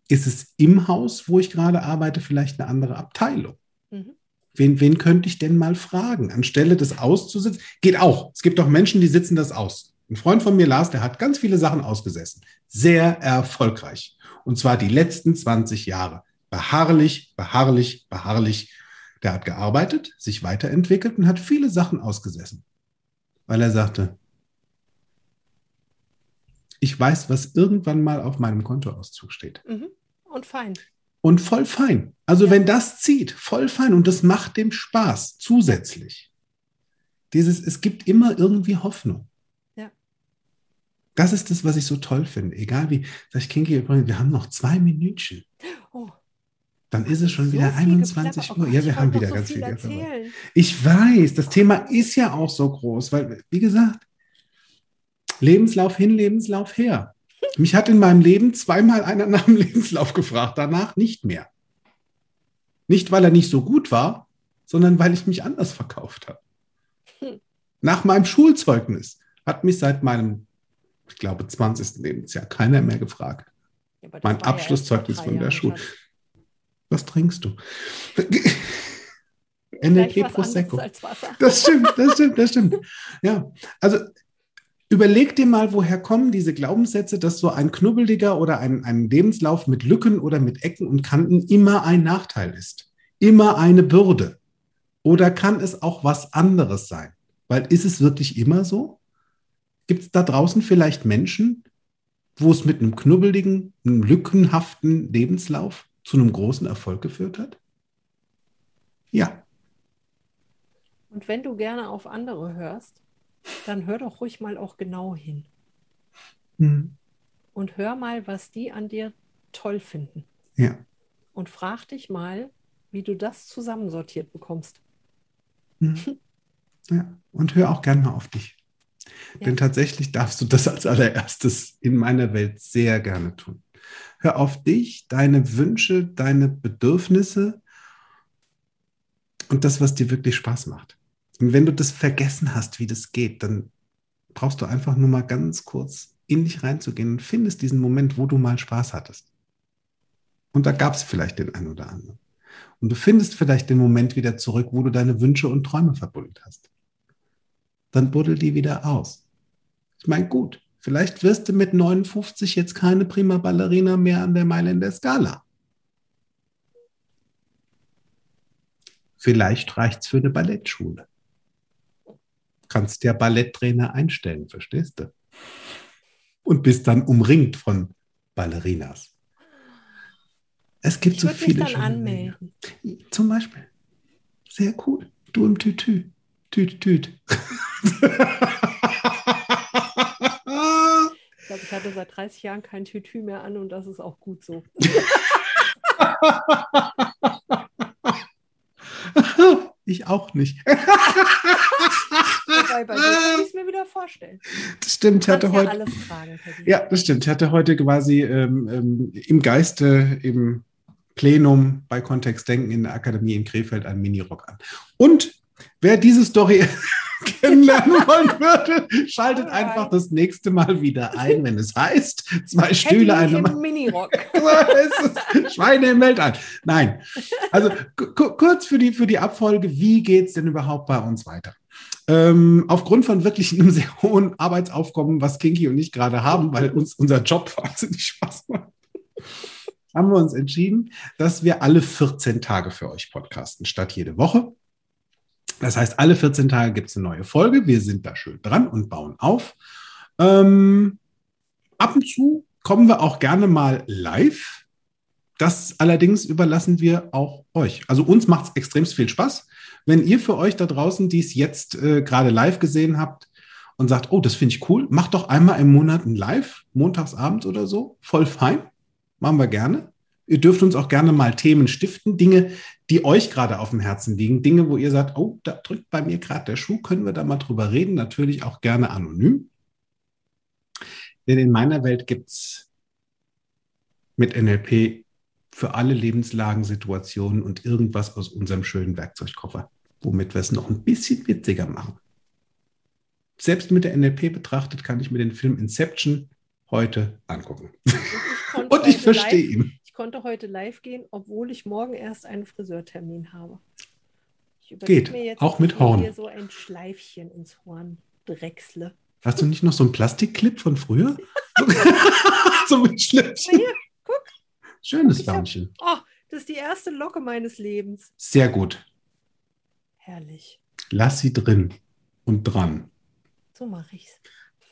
ist es im Haus, wo ich gerade arbeite, vielleicht eine andere Abteilung? Mhm. Wen, wen könnte ich denn mal fragen, anstelle des auszusitzen? Geht auch. Es gibt auch Menschen, die sitzen das aus. Ein Freund von mir, Lars, der hat ganz viele Sachen ausgesessen. Sehr erfolgreich und zwar die letzten 20 Jahre. Beharrlich, beharrlich, beharrlich. Der hat gearbeitet, sich weiterentwickelt und hat viele Sachen ausgesessen, weil er sagte, ich weiß, was irgendwann mal auf meinem Kontoauszug steht. Mhm. Und fein. Und voll fein. Also ja. wenn das zieht, voll fein und das macht dem Spaß zusätzlich. Dieses, es gibt immer irgendwie Hoffnung. Das ist das, was ich so toll finde. Egal wie, sag ich, Kinky, wir haben noch zwei Minütchen. Oh. Dann ist es schon so wieder 21 Uhr. Oh ja, wir haben wieder so ganz viel erzählen. Ich weiß, das Thema ist ja auch so groß, weil, wie gesagt, Lebenslauf hin, Lebenslauf her. Mich hat in meinem Leben zweimal einer nach dem Lebenslauf gefragt, danach nicht mehr. Nicht, weil er nicht so gut war, sondern weil ich mich anders verkauft habe. Nach meinem Schulzeugnis hat mich seit meinem ich glaube, 20. Lebensjahr keiner mehr gefragt. Ja, mein Abschlusszeugnis von der Schule. Was trinkst du? NLP Prosecco. Das stimmt, das stimmt, das stimmt. Ja, also überleg dir mal, woher kommen diese Glaubenssätze, dass so ein knubbeliger oder ein, ein Lebenslauf mit Lücken oder mit Ecken und Kanten immer ein Nachteil ist. Immer eine Bürde. Oder kann es auch was anderes sein? Weil ist es wirklich immer so? Gibt es da draußen vielleicht Menschen, wo es mit einem knubbeligen, einem lückenhaften Lebenslauf zu einem großen Erfolg geführt hat? Ja. Und wenn du gerne auf andere hörst, dann hör doch ruhig mal auch genau hin. Mhm. Und hör mal, was die an dir toll finden. Ja. Und frag dich mal, wie du das zusammensortiert bekommst. Mhm. Ja, und hör auch gerne mal auf dich. Ja. Denn tatsächlich darfst du das als allererstes in meiner Welt sehr gerne tun. Hör auf dich, deine Wünsche, deine Bedürfnisse und das, was dir wirklich Spaß macht. Und wenn du das vergessen hast, wie das geht, dann brauchst du einfach nur mal ganz kurz in dich reinzugehen und findest diesen Moment, wo du mal Spaß hattest. Und da gab es vielleicht den einen oder anderen. Und du findest vielleicht den Moment wieder zurück, wo du deine Wünsche und Träume verbuddelt hast. Dann buddel die wieder aus. Ich meine, gut, vielleicht wirst du mit 59 jetzt keine prima Ballerina mehr an der Meile in der Skala. Vielleicht reicht es für eine Ballettschule. Kannst der Balletttrainer einstellen, verstehst du? Und bist dann umringt von Ballerinas. Es gibt ich so viele. Mich dann anmelden. Dinge. Zum Beispiel. Sehr cool. Du im Tütü. Tüt, tüt. ich glaube, ich hatte seit 30 Jahren kein Tütü mehr an und das ist auch gut so. ich auch nicht. Wobei, bei dir kann ich es mir wieder vorstellen. Das stimmt, ich hatte ja heute. Alles ja, das stimmt. Ich hatte heute quasi ähm, ähm, im Geiste, im Plenum bei Kontext Denken in der Akademie in Krefeld einen Minirock an. Und wer diese Story kennenlernen wollen würde, schaltet Alright. einfach das nächste Mal wieder ein, wenn es heißt, zwei Stühle, eine Minirock. Schweine im Weltall. Nein. Also kurz für die, für die Abfolge, wie geht es denn überhaupt bei uns weiter? Ähm, aufgrund von wirklich einem sehr hohen Arbeitsaufkommen, was Kinky und ich gerade haben, weil uns unser Job wahnsinnig Spaß macht, haben wir uns entschieden, dass wir alle 14 Tage für euch podcasten, statt jede Woche. Das heißt, alle 14 Tage gibt es eine neue Folge. Wir sind da schön dran und bauen auf. Ähm, ab und zu kommen wir auch gerne mal live. Das allerdings überlassen wir auch euch. Also uns macht es extrem viel Spaß. Wenn ihr für euch da draußen, die es jetzt äh, gerade live gesehen habt und sagt, oh, das finde ich cool, macht doch einmal im Monat ein Live, montagsabends oder so, voll fein. Machen wir gerne. Ihr dürft uns auch gerne mal Themen stiften, Dinge, die euch gerade auf dem Herzen liegen, Dinge, wo ihr sagt, oh, da drückt bei mir gerade der Schuh, können wir da mal drüber reden, natürlich auch gerne anonym. Denn in meiner Welt gibt es mit NLP für alle Lebenslagen, Situationen und irgendwas aus unserem schönen Werkzeugkoffer, womit wir es noch ein bisschen witziger machen. Selbst mit der NLP betrachtet kann ich mir den Film Inception heute angucken. Und ich verstehe ihn. Ich konnte heute live gehen, obwohl ich morgen erst einen Friseurtermin habe. Geht, jetzt, auch mit Horn. Hier so ein Schleifchen ins Horn drechsle. Hast du nicht noch so einen Plastikclip von früher? so mit Schlippchen. Hier, guck. Schönes Bäumchen. Oh, das ist die erste Locke meines Lebens. Sehr gut. Herrlich. Lass sie drin und dran. So mache ich's.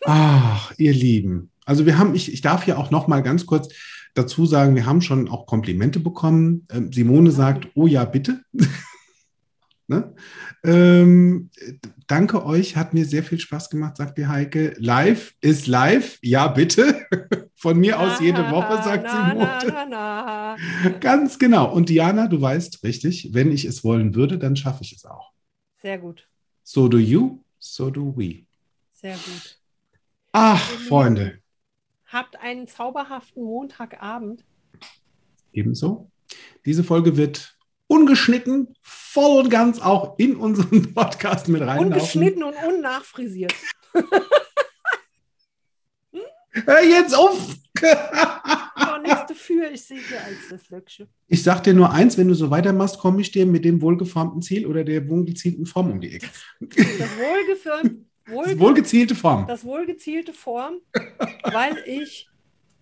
Ach, ihr Lieben. Also wir haben, ich, ich darf hier auch noch mal ganz kurz dazu sagen, wir haben schon auch Komplimente bekommen. Ähm, Simone sagt, oh ja, bitte. ne? ähm, danke euch, hat mir sehr viel Spaß gemacht, sagt die Heike. Live ist live, ja bitte. Von mir aus jede Woche, sagt na, Simone. Na, na, Ganz genau. Und Diana, du weißt richtig, wenn ich es wollen würde, dann schaffe ich es auch. Sehr gut. So do you, so do we. Sehr gut. Ach, Freunde. Habt einen zauberhaften Montagabend. Ebenso. Diese Folge wird ungeschnitten, voll und ganz auch in unseren Podcast mit reinlaufen. Ungeschnitten und unnachfrisiert. Hör jetzt auf! oh, nichts dafür, ich sehe dir als das Löckchen. Ich sag dir nur eins, wenn du so weitermachst, komme ich dir mit dem wohlgeformten Ziel oder der wohlgezielten Form um die Ecke. Das, das wohlgeformte Wohlge wohlgezielte Form. Das wohlgezielte Form, weil ich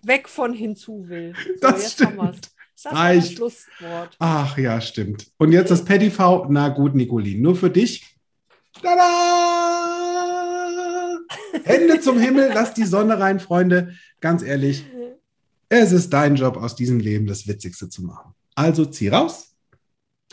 weg von hinzu will. So, das jetzt stimmt. haben Das reicht. Schlusswort. Ach ja, stimmt. Und jetzt das Paddy V. Na gut, Nicolin, nur für dich. Tada! Hände zum Himmel, lass die Sonne rein, Freunde. Ganz ehrlich, es ist dein Job, aus diesem Leben das Witzigste zu machen. Also zieh raus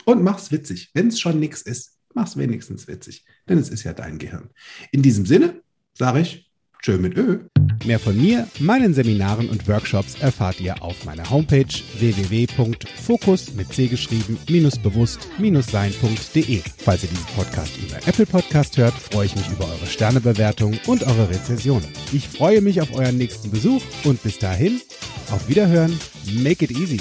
und mach's witzig, wenn es schon nichts ist mach's wenigstens witzig, denn es ist ja dein Gehirn. In diesem Sinne sage ich Tschö mit Ö. Mehr von mir, meinen Seminaren und Workshops erfahrt ihr auf meiner Homepage www.fokus mit C geschrieben bewusst sein.de. Falls ihr diesen Podcast über Apple Podcast hört, freue ich mich über eure Sternebewertung und eure Rezension. Ich freue mich auf euren nächsten Besuch und bis dahin auf Wiederhören. Make it easy.